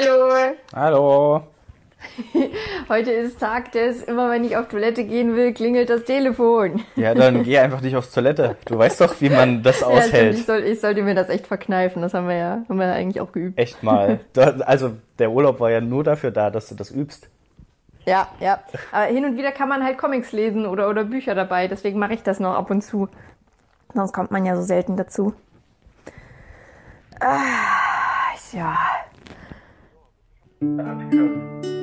Hallo. Hallo. Heute ist Tag des, immer wenn ich auf Toilette gehen will, klingelt das Telefon. Ja, dann geh einfach nicht aufs Toilette. Du weißt doch, wie man das Ja, aushält. stimmt, ich, soll, ich sollte mir das echt verkneifen. Das haben wir ja, haben wir ja eigentlich auch geübt. Echt mal. Also der Urlaub war ja nur dafür da, dass du das übst. Ja, ja. Aber hin und wieder kann man halt Comics lesen oder, oder Bücher dabei. Deswegen mache ich das noch ab und zu. Sonst kommt man ja so selten dazu. Ah, ja. Podcast.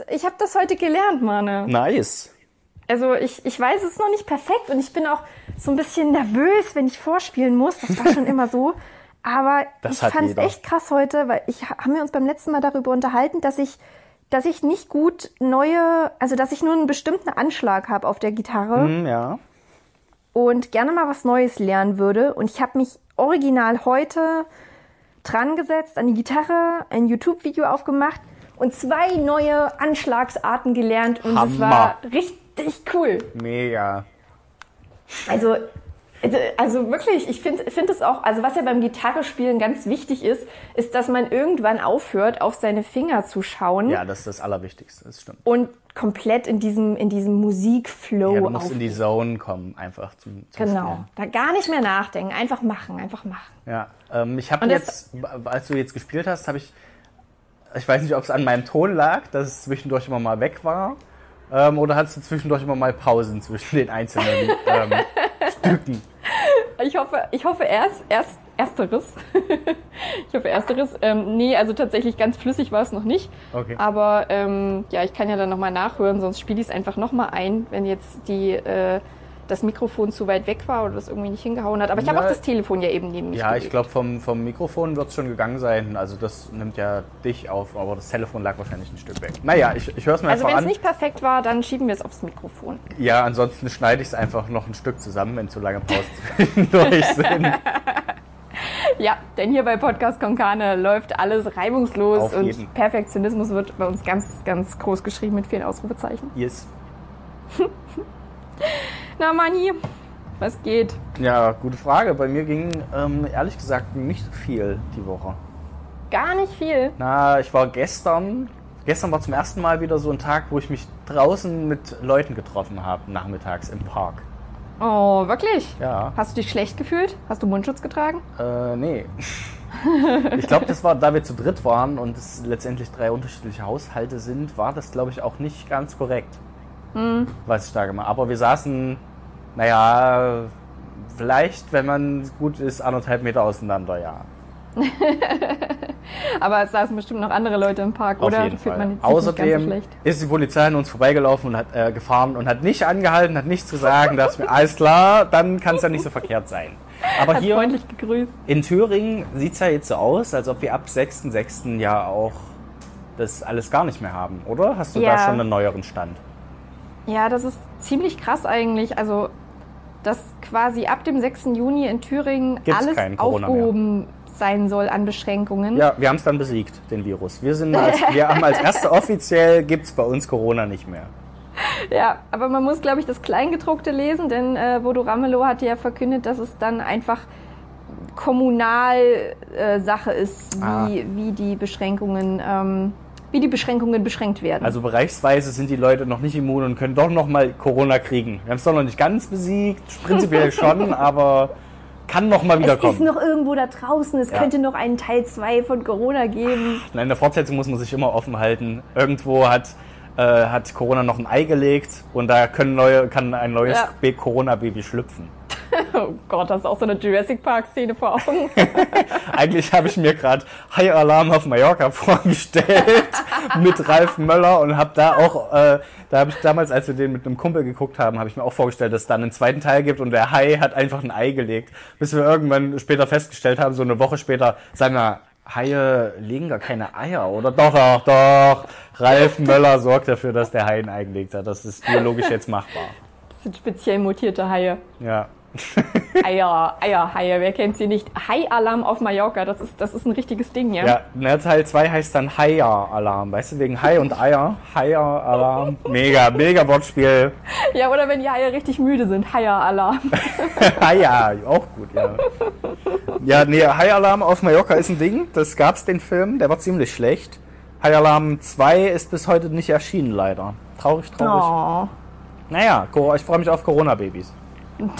Das, ich habe das heute gelernt, Mane. Nice. Also ich, ich weiß es noch nicht perfekt und ich bin auch so ein bisschen nervös, wenn ich vorspielen muss. Das war schon immer so. Aber Das ich fand es echt krass heute, weil ich haben wir uns beim letzten Mal darüber unterhalten, dass ich dass ich nicht gut neue, also dass ich nur einen bestimmten Anschlag habe auf der Gitarre Hm, ja. und gerne mal was Neues lernen würde. Und ich habe mich original heute dran gesetzt, an die Gitarre, ein YouTube-Video aufgemacht und zwei neue Anschlagsarten gelernt. Und es Hammer. war richtig cool. Mega. Also, also- also wirklich, ich finde find es auch, also was ja beim Gitarrespielen ganz wichtig ist, ist, dass man irgendwann aufhört, auf seine Finger zu schauen Ja, das ist das Allerwichtigste. Das stimmt. und komplett in diesem, in diesem Musikflow Ja, du musst auf. in die Zone kommen, einfach zum, zum Genau. Spielen. Da gar nicht mehr nachdenken. Einfach machen, einfach machen. Ja, ähm, ich habe jetzt, als du jetzt gespielt hast, habe ich, ich weiß nicht, ob es an meinem Ton lag, dass es zwischendurch immer mal weg war, ähm, oder hattest du zwischendurch immer mal Pausen zwischen den einzelnen ähm, Stücken? Ich hoffe, ich hoffe erst, erst ersteres. ich hoffe ersteres. Ähm, nee, also tatsächlich ganz flüssig war es noch nicht. Okay. Aber ähm, ja, ich kann ja dann nochmal nachhören, sonst spiele ich es einfach nochmal ein, wenn jetzt die, äh, das Mikrofon zu weit weg war oder das irgendwie nicht hingehauen hat. Aber ich habe auch das Telefon ja eben neben mich. Ja, ich gelegt. glaube, vom, vom Mikrofon wird es schon gegangen sein. Also das nimmt ja dich auf, aber das Telefon lag wahrscheinlich ein Stück weg. Naja, ich, ich höre es mir Also einfach wenn es an. nicht perfekt war, dann schieben wir es aufs Mikrofon. Ja, ansonsten schneide ich es einfach noch ein Stück zusammen, wenn zu lange Pausen zwischendurch sind. Ja, denn hier bei Podcast Konkane läuft alles reibungslos Auf und jeden. Perfektionismus wird bei uns ganz, ganz groß geschrieben mit vielen Ausrufezeichen. Yes. Na, Mani, was geht? Ja, gute Frage. Bei mir ging ähm, ehrlich gesagt nicht so viel die Woche. Gar nicht viel. Na, ich war gestern. Gestern war zum ersten Mal wieder so ein Tag, wo ich mich draußen mit Leuten getroffen habe, nachmittags im Park. Oh, wirklich? Ja. Hast du dich schlecht gefühlt? Hast du Mundschutz getragen? Äh, nee. ich glaube, das war, da wir zu dritt waren und es letztendlich drei unterschiedliche Haushalte sind, war das, glaube ich, auch nicht ganz korrekt, was ich da gemacht habe. Aber wir saßen, naja, vielleicht, wenn man gut ist, anderthalb Meter auseinander, ja. Aber es saßen bestimmt noch andere Leute im Park, Auf oder? jeden Fühlt Fall. man so Außerdem schlecht. ist die Polizei an uns vorbeigelaufen und hat äh, gefahren und hat nicht angehalten, hat nichts gesagt. Da dachte ich mir, alles klar, dann kann es ja nicht so verkehrt sein. Aber Hat hier in Thüringen sieht es ja jetzt so aus, als ob wir ab 6.6. ja auch das alles gar nicht mehr haben, oder? Hast du Ja. da schon einen neueren Stand? Ja, das ist ziemlich krass eigentlich. Also, dass quasi ab dem 6. Juni in Thüringen Gibt's alles Corona mehr. aufgehoben sein soll an Beschränkungen. Ja, wir haben es dann besiegt, den Virus. Wir, sind als, wir haben als erste offiziell, gibt es bei uns Corona nicht mehr. Ja, aber man muss, glaube ich, das Kleingedruckte lesen, denn äh, Bodo Ramelow hatte ja verkündet, dass es dann einfach Kommunalsache äh, Sache ist, wie, Ah. wie die Beschränkungen, ähm, wie die Beschränkungen beschränkt werden. Also bereichsweise sind die Leute noch nicht immun und können doch noch mal Corona kriegen. Wir haben es doch noch nicht ganz besiegt, prinzipiell schon, aber kann noch mal es ist wiederkommen. noch irgendwo da draußen, es Ja. könnte noch einen Teil 2 von Corona geben. Nein, in der Fortsetzung muss man sich immer offen halten. Irgendwo hat, äh, hat Corona noch ein Ei gelegt und da können neue, kann ein neues Ja. Corona-Baby schlüpfen. Oh Gott, das ist auch so eine Jurassic Park-Szene vor Augen. Eigentlich habe ich mir gerade High Alarm auf Mallorca vorgestellt mit Ralf Möller und habe da auch, äh, da habe ich damals, als wir den mit einem Kumpel geguckt haben, habe ich mir auch vorgestellt, dass es dann einen zweiten Teil gibt und der Hai hat einfach ein Ei gelegt, bis wir irgendwann später festgestellt haben, so eine Woche später, sagen wir, Haie legen gar keine Eier, oder? Doch, doch, doch. Ralf Möller sorgt dafür, dass der Hai ein Ei gelegt hat. Das ist biologisch jetzt machbar. Das sind speziell mutierte Haie. Ja. Eier, Eierhaie, wer kennt sie nicht? Hai-Alarm auf Mallorca, das ist, das ist ein richtiges Ding, ja? Ja, na, Teil 2 heißt dann Haier-Alarm, weißt du, wegen Hai und Eier. Haier-Alarm. Mega, mega Wortspiel. Ja, oder wenn die Haie richtig müde sind, Haier-Alarm. Haier, auch gut, ja. Ja, nee, Hai-Alarm auf Mallorca ist ein Ding. Das gab's den Film, der war ziemlich schlecht. Hai-Alarm 2 ist bis heute nicht erschienen, leider. Traurig, traurig. Oh. Naja, ich freue mich auf Corona-Babys.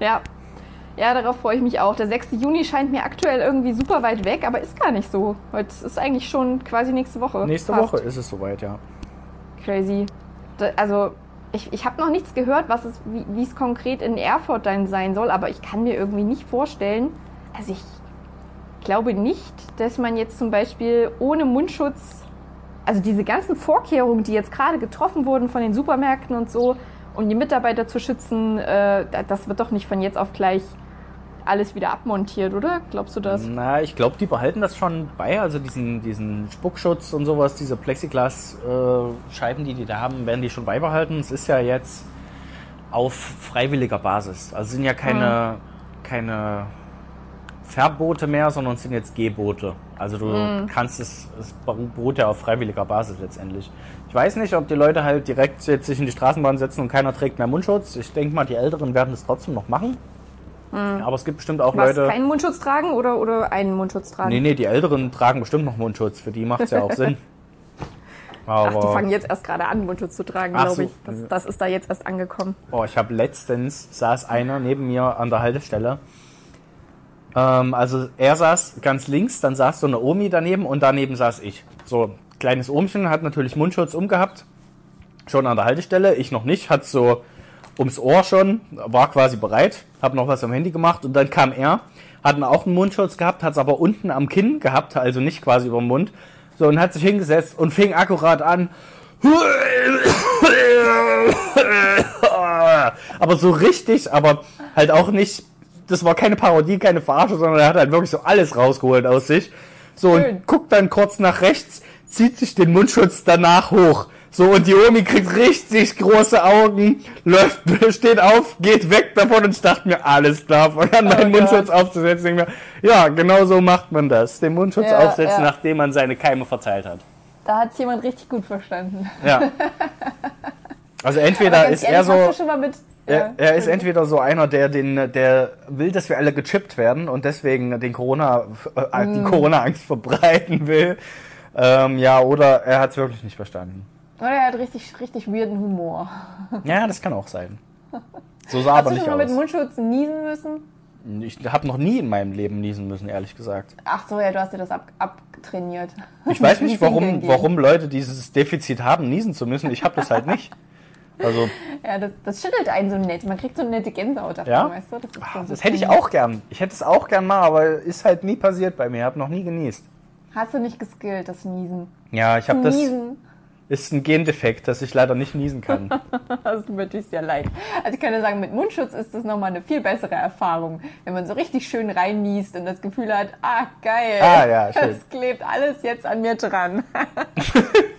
Ja. Ja, darauf freue ich mich auch. Der 6. Juni scheint mir aktuell irgendwie super weit weg, aber ist gar nicht so. Heute ist eigentlich schon quasi nächste Woche. Nächste Fast. Woche ist es soweit, ja. Crazy. Also, ich, ich habe noch nichts gehört, was es, wie wie es konkret in Erfurt dann sein soll, aber ich kann mir irgendwie nicht vorstellen. Also, ich glaube nicht, dass man jetzt zum Beispiel ohne Mundschutz, also diese ganzen Vorkehrungen, die jetzt gerade getroffen wurden von den Supermärkten und so, um die Mitarbeiter zu schützen, äh, da- das wird doch nicht von jetzt auf gleich alles wieder abmontiert, oder? Glaubst du das? Na, ich glaube, die behalten das schon bei. Also diesen, diesen Spuckschutz und sowas, diese Plexiglas-Scheiben, die die da haben, werden die schon beibehalten. Es ist ja jetzt auf freiwilliger Basis. Also sind ja keine, keine Verbote mehr, sondern es sind jetzt Gebote. Also du kannst es, es beruht ja auf freiwilliger Basis letztendlich. Ich weiß nicht, ob die Leute halt direkt jetzt sich in die Straßenbahn setzen und keiner trägt mehr Mundschutz. Ich denke mal, die Älteren werden es trotzdem noch machen. Aber es gibt bestimmt auch Was, Leute. keinen Mundschutz tragen oder, oder einen Mundschutz tragen? Nee, nee, die Älteren tragen bestimmt noch Mundschutz. Für die macht es ja auch Sinn. Ach, die Aber fangen jetzt erst gerade an, Mundschutz zu tragen, glaube so. ich. Das, das ist da jetzt erst angekommen. oh, ich habe letztens saß einer neben mir an der Haltestelle. Ähm, also er saß ganz links, dann saß so eine Omi daneben und daneben saß ich. So kleines Ohmchen hat natürlich Mundschutz umgehabt, schon an der Haltestelle. Ich noch nicht, hat so ums Ohr schon, war quasi bereit, habe noch was am Handy gemacht und dann kam er, hat auch einen Mundschutz gehabt, hat es aber unten am Kinn gehabt, also nicht quasi über den Mund. So und hat sich hingesetzt und fing akkurat an. Aber so richtig, aber halt auch nicht, das war keine Parodie, keine Verarsche, sondern er hat halt wirklich so alles rausgeholt aus sich. So Schön. und guckt dann kurz nach rechts, zieht sich den Mundschutz danach hoch. So und die Omi kriegt richtig große Augen, läuft, steht auf, geht weg davon und ich dachte mir, alles klar, an meinen Oh Mundschutz Gott. aufzusetzen. Denk mir, ja, genau so macht man das. Den Mundschutz Ja, aufsetzen, ja. nachdem man seine Keime verteilt hat. Da hat es jemand richtig gut verstanden. Ja. Also entweder ist er ehrlich, so. Hast du schon mal mit, Er, er ist entweder so einer, der den, der will, dass wir alle gechippt werden und deswegen den Corona, äh, Mm. die Corona-Angst verbreiten will. Ähm, ja, oder er hat es wirklich nicht verstanden. Oder er hat richtig, richtig weirden Humor. Ja, das kann auch sein. So sah Hast aber du nicht schon mal mit aus. Mundschutz niesen müssen? Ich habe noch nie in meinem Leben niesen müssen, ehrlich gesagt. Ach so, ja, du hast dir das ab, abtrainiert. Ich weiß nicht, warum, warum Leute dieses Defizit haben, niesen zu müssen. Ich habe das halt nicht. Also, Ja, das, das schüttelt einen so nett. Man kriegt so eine nette Gänsehaut davon, Ja? weißt du? Das, ist so das hätte ich auch gern. Ich hätte es auch gern mal, aber ist halt nie passiert bei mir. Ich habe noch nie genießt. Hast du nicht geskillt, das Niesen? Ja, ich habe das. Niesen. Ist ein Gendefekt, dass ich leider nicht niesen kann. Das tut mir natürlich sehr leid. Also ich kann dir sagen, mit Mundschutz ist das nochmal eine viel bessere Erfahrung. Wenn man so richtig schön reinniest und das Gefühl hat, ah, geil. Ah, ja, schön. Das klebt alles jetzt an mir dran.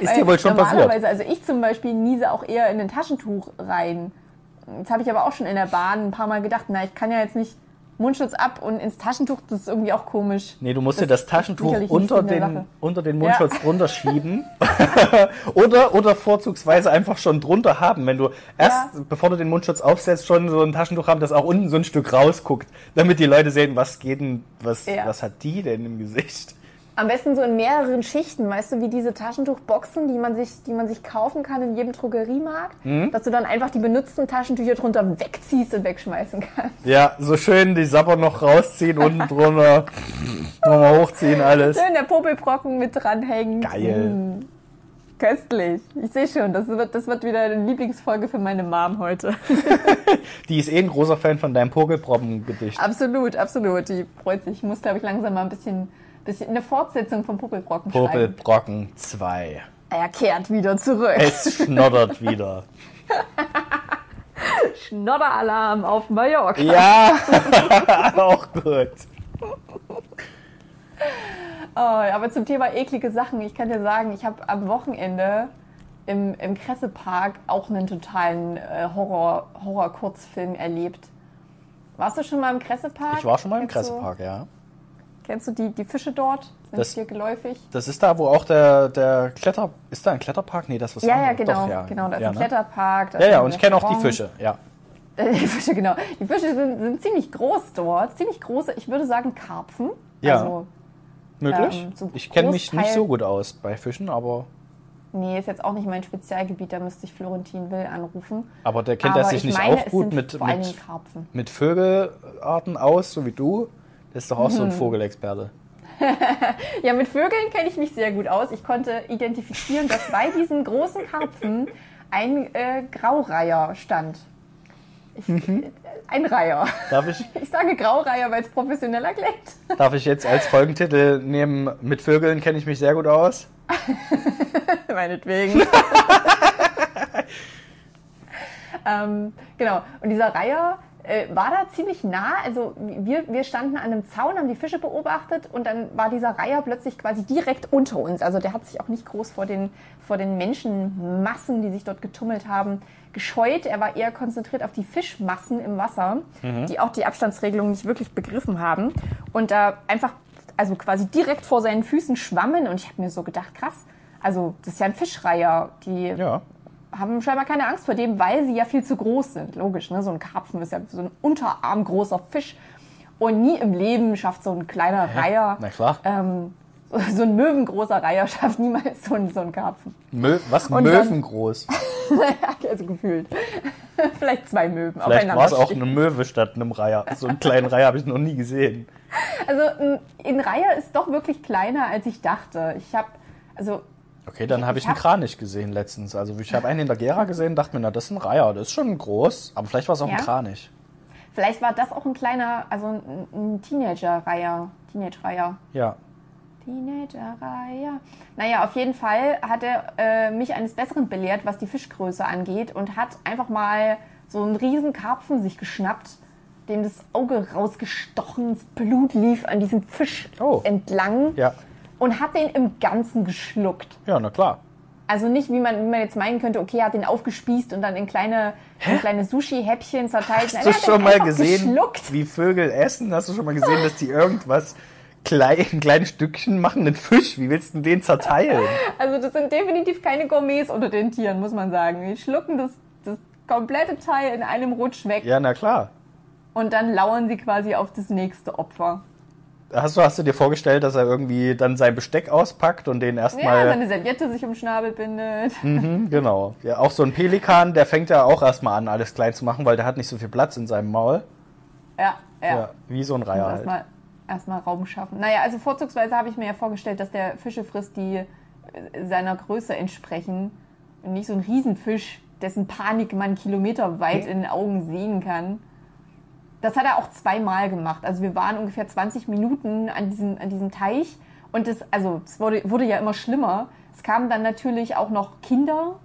Ist dir wohl schon Normalerweise, passiert? also ich zum Beispiel niese auch eher in ein Taschentuch rein. Jetzt habe ich aber auch schon in der Bahn ein paar Mal gedacht, na, ich kann ja jetzt nicht Mundschutz ab und ins Taschentuch, das ist irgendwie auch komisch. Nee, du musst dir das Taschentuch unter den, unter den Mundschutz drunter schieben. oder, oder vorzugsweise einfach schon drunter haben. Wenn du erst, Ja. bevor du den Mundschutz aufsetzt, schon so ein Taschentuch haben, das auch unten so ein Stück rausguckt. Damit die Leute sehen, was geht denn, was, Ja. was hat die denn im Gesicht? Am besten so in mehreren Schichten, weißt du, wie diese Taschentuchboxen, die man sich, die man sich kaufen kann in jedem Drogeriemarkt, dass du dann einfach die benutzten Taschentücher drunter wegziehst und wegschmeißen kannst. Ja, so schön die Sapper noch rausziehen, unten drunter, nochmal hochziehen, alles. Schön der Popelbrocken mit dranhängen. Geil. Mm. Köstlich. Ich sehe schon, das wird, das wird wieder eine Lieblingsfolge für meine Mom heute. Die ist eh ein großer Fan von deinem Pogelproppen-Gedicht. absolut, absolut. Die freut sich. Ich muss, glaube ich, langsam mal ein bisschen eine Fortsetzung vom Popelbrocken schreiben. Popelbrocken 2. Er kehrt wieder zurück. Es schnoddert wieder. Schnodderalarm auf Mallorca. Ja, auch gut. Oh, aber zum Thema eklige Sachen, ich kann dir sagen, ich habe am Wochenende im, im Kressepark auch einen totalen äh, Horror, Horror-Kurzfilm erlebt. Warst du schon mal im Kressepark? Ich war schon mal im Kressepark, ja. Kennst du die, die Fische dort? Sind Das- dir geläufig? Das ist da, wo auch der, der Kletter... Ist da ein Kletterpark? Nee, das ist was Ja, ja, anderes. genau. Doch, ja. genau, da ist ja, ein ne? Kletterpark. Ja, ja, und ich kenne auch die. Fische, ja. Die Fische, genau. Die Fische sind, sind ziemlich groß dort. Ziemlich große, ich würde sagen Karpfen. Ja. Also, Möglich? Ähm, so ich kenne mich nicht so gut aus bei Fischen, aber, nee, ist jetzt auch nicht mein Spezialgebiet, da müsste ich Florentin Will anrufen. aber der kennt er sich ich nicht meine, auch gut mit, mit, mit Vögelarten aus, so wie du. Der ist doch auch Mhm. so ein Vogelexperte. Ja, mit Vögeln kenne ich mich sehr gut aus. Ich konnte identifizieren, dass bei diesen großen Karpfen ein äh, Graureiher stand. Ich, Mhm. äh, Ein Reiher. Darf ich, Ich sage Graureiher, weil es professioneller klingt. darf ich jetzt als Folgentitel nehmen, mit Vögeln kenne ich mich sehr gut aus? Meinetwegen. ähm, genau. Und dieser Reiher war da ziemlich nah. Also wir, wir standen an einem Zaun, haben die Fische beobachtet und dann war dieser Reiher plötzlich quasi direkt unter uns. Also der hat sich auch nicht groß vor den, vor den Menschenmassen, die sich dort getummelt haben, gescheut. Er war eher konzentriert auf die Fischmassen im Wasser, die auch die Abstandsregelung nicht wirklich begriffen haben. Und da einfach, also quasi direkt vor seinen Füßen schwammen. Und ich habe mir so gedacht, krass, also das ist ja ein Fischreiher. Die Ja. Haben scheinbar keine Angst vor dem, weil sie ja viel zu groß sind. Logisch, ne? So ein Karpfen ist ja so ein unterarmgroßer Fisch. Und nie im Leben schafft so ein kleiner Reiher, Na klar. ähm, so ein möwengroßer Reiher schafft niemals so ein, so ein Karpfen. Mö was? Und Möwen groß. also gefühlt. Vielleicht zwei Möwen Vielleicht war es auch eine Möwe statt einem Reiher. So einen kleinen Reiher habe ich noch nie gesehen. Also ein, ein Reiher ist doch wirklich kleiner, als ich dachte. Ich habe, also Okay, dann habe ich Ich einen hab- Kranich gesehen letztens. Also ich habe einen in der Gera gesehen, dachte mir, na, das ist ein Reiher, das ist schon groß, aber vielleicht war es auch Ja? ein Kranich. vielleicht war das auch ein kleiner, also ein, ein Teenager-Reiher. Teenage-Reiher. Ja. Teenager-Reiher. Naja, auf jeden Fall hat er äh, mich eines Besseren belehrt, was die Fischgröße angeht und hat einfach mal so einen riesen Karpfen sich geschnappt, dem das Auge rausgestochen, das Blut lief an diesem Fisch Oh. entlang Ja. Und hat den im Ganzen geschluckt. Ja, na klar. Also nicht, wie man, wie man jetzt meinen könnte, okay, er hat den aufgespießt und dann in kleine, in kleine Sushi-Häppchen zerteilt. Nein, Hast du hat den schon mal gesehen, Geschluckt. wie Vögel essen? Hast du schon mal gesehen, dass die irgendwas klein, ein kleines Stückchen machen? Einen Fisch, wie willst du den zerteilen? Also das sind definitiv keine Gourmets unter den Tieren, muss man sagen. Die schlucken das, das komplette Teil in einem Rutsch weg Ja, na klar. und dann lauern sie quasi auf das nächste Opfer. Hast du, hast du dir vorgestellt, dass er irgendwie dann sein Besteck auspackt und den Ja, erstmal. seine Serviette sich um den Schnabel bindet. Mhm, genau. Ja, auch so ein Pelikan, der fängt ja auch erstmal an, alles klein zu machen, weil der hat nicht so viel Platz in seinem Maul. Ja, ja. Ja, wie so ein Reiher halt. Erstmal erstmal Raum schaffen. Naja, also vorzugsweise habe ich mir ja vorgestellt, dass der Fische frisst, die äh, seiner Größe entsprechen. Und nicht so ein Riesenfisch, dessen Panik man kilometerweit in den Augen sehen kann. Das hat er auch zweimal gemacht. Also wir waren ungefähr 20 Minuten an diesem, an diesem Teich. Und das, also es wurde, wurde ja immer schlimmer. Es kamen dann natürlich auch noch Kinder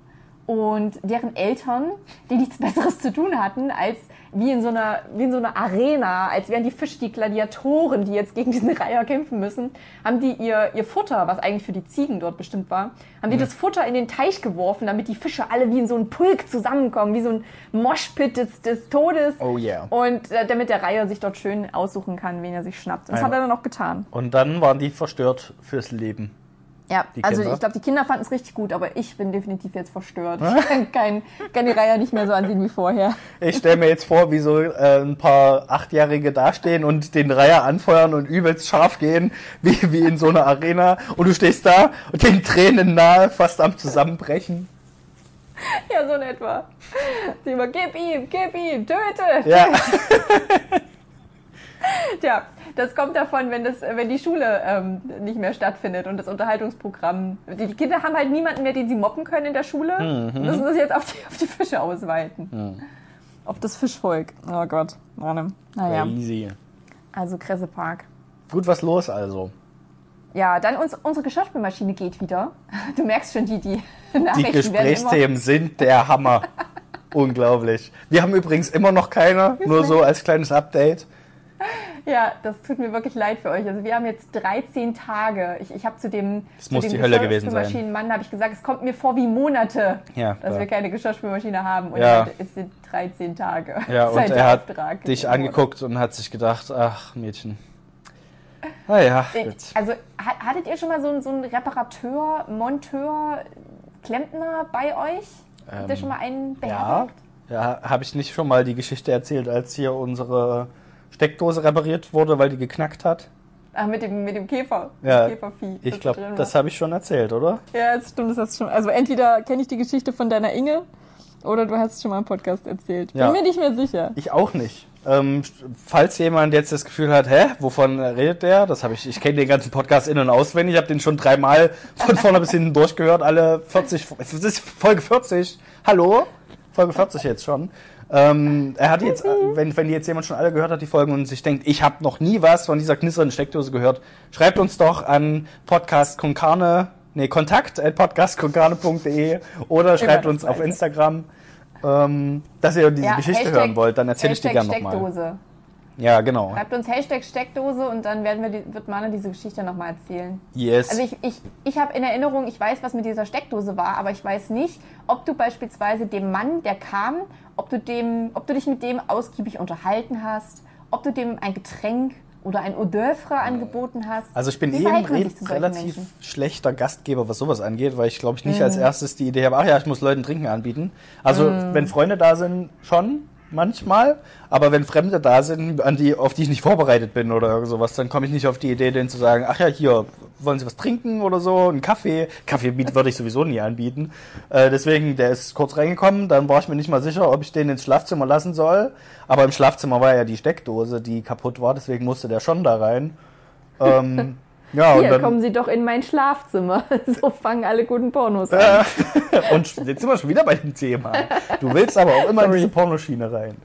und deren Eltern, die nichts Besseres zu tun hatten, als wie in so einer, wie in so einer Arena, als wären die Fische die Gladiatoren, die jetzt gegen diesen Reiher kämpfen müssen, haben die ihr, ihr Futter, was eigentlich für die Ziegen dort bestimmt war, haben die das Futter in den Teich geworfen, damit die Fische alle wie in so einen Pulk zusammenkommen, wie so ein Moshpit des, des Todes. Oh yeah. Und äh, damit der Reiher sich dort schön aussuchen kann, wen er sich schnappt. Und das Ja. hat er dann auch getan. Und dann waren die verstört fürs Leben. Ja, Die also Kinder? ich glaube, die Kinder fanden es richtig gut, aber ich bin definitiv jetzt verstört. Ich kann, kein, kann die Reiher nicht mehr so ansehen wie vorher. Ich stelle mir jetzt vor, wie so äh, ein paar Achtjährige dastehen und den Reiher anfeuern und übelst scharf gehen, wie, wie in so einer Arena. Und du stehst da und den Tränen nahe, fast am Zusammenbrechen. Ja, so in etwa. Die immer, gib ihm, gib ihm, töte. Ja. Tja, das kommt davon, wenn, das, wenn die Schule ähm, nicht mehr stattfindet und das Unterhaltungsprogramm. Die Kinder haben halt niemanden mehr, den sie moppen können in der Schule. Mhm. Müssen das jetzt auf die, auf die Fische ausweiten. Auf das Fischvolk. Oh Gott. Mann. Naja, Crazy. also Kressepark. Gut, was los also? Ja, dann uns, unsere Geschirrspülmaschine geht wieder. Du merkst schon, die, die Die Nachrichten werden immer... Gesprächsthemen sind der Hammer. Unglaublich. Wir haben übrigens immer noch keine, nur so als kleines Update. Ja, das tut mir wirklich leid für euch. Also wir haben jetzt 13 Tage. Ich, ich habe zu dem, Das zu muss dem die Hölle gewesen sein. Geschirrspülmaschinenmann habe ich gesagt, es kommt mir vor wie Monate, Ja, dass klar. wir keine Geschirrspülmaschine haben. Und Ja. es sind 13 Tage. Ja, und er hat Auftrag dich angeguckt und hat sich gedacht, ach Mädchen. Naja, Ich- gut. Also ha- hattet ihr schon mal so, einen- so einen Reparateur, Monteur, Klempner bei euch? Habt ihr schon mal einen Ähm, Ja, beherbergt? ja habe ich nicht schon mal die Geschichte erzählt, als hier unsere Steckdose repariert wurde, weil die geknackt hat? Ach, mit dem, mit dem Käfer. Ja, dem Käfervieh. Ich das glaube, das habe ich schon erzählt, oder? Ja, das stimmt, das hast du schon. Also entweder kenne ich die Geschichte von deiner Inge oder du hast es schon mal im Podcast erzählt. Ja. Bin mir nicht mehr sicher. Ich auch nicht. Ähm, falls jemand jetzt das Gefühl hat, hä, wovon redet der? Das habe ich, ich kenne den ganzen Podcast in- und auswendig, ich habe den schon dreimal von vorne bis hinten durchgehört, alle 40, es ist Folge 40, hallo? Folge 40 jetzt schon. Ähm, er hat jetzt, wenn, wenn jetzt jemand schon alle gehört hat, die Folgen und sich denkt, ich habe noch nie was von dieser knisternden Steckdose gehört, schreibt uns doch an Podcast Konkane, nee, kontakt at podcastkonkane.de oder schreibt uns auf. Instagram, ähm, dass ihr diese Geschichte Hashtag- hören wollt, dann erzähle ich die gerne nochmal. Steckdose. Ja, genau. Schreibt uns Hashtag Steckdose und dann werden wir die, wird Mana diese Geschichte nochmal erzählen. Yes. Also ich, ich, ich habe in Erinnerung, ich weiß, was mit dieser Steckdose war, aber ich weiß nicht, ob du beispielsweise dem Mann, der kam, ob du, dem, ob du dich mit dem ausgiebig unterhalten hast, ob du dem ein Getränk oder ein Hors d'oeuvre angeboten hast. also ich bin Wie zu solchen relativ Menschen? schlechter Gastgeber, was sowas angeht, weil ich glaube ich nicht Mhm. als erstes die Idee habe, ach ja, ich muss Leuten Trinken anbieten. Also Mhm. wenn Freunde da sind, schon manchmal, aber wenn Fremde da sind, an die, auf die ich nicht vorbereitet bin oder sowas, dann komme ich nicht auf die Idee, denen zu sagen, ach ja, hier, wollen Sie was trinken oder so, einen Kaffee. Kaffee würde ich sowieso nie anbieten. Äh, deswegen, der ist kurz reingekommen, dann war ich mir nicht mal sicher, ob ich den ins Schlafzimmer lassen soll. Aber im Schlafzimmer war ja die Steckdose, die kaputt war, deswegen musste der schon da rein. Ähm, ja, und Hier, dann, kommen Sie doch in mein Schlafzimmer. So fangen alle guten Pornos an. und jetzt sind wir schon wieder bei dem Thema. Du willst aber auch immer in Sorry. diese Pornoschiene rein.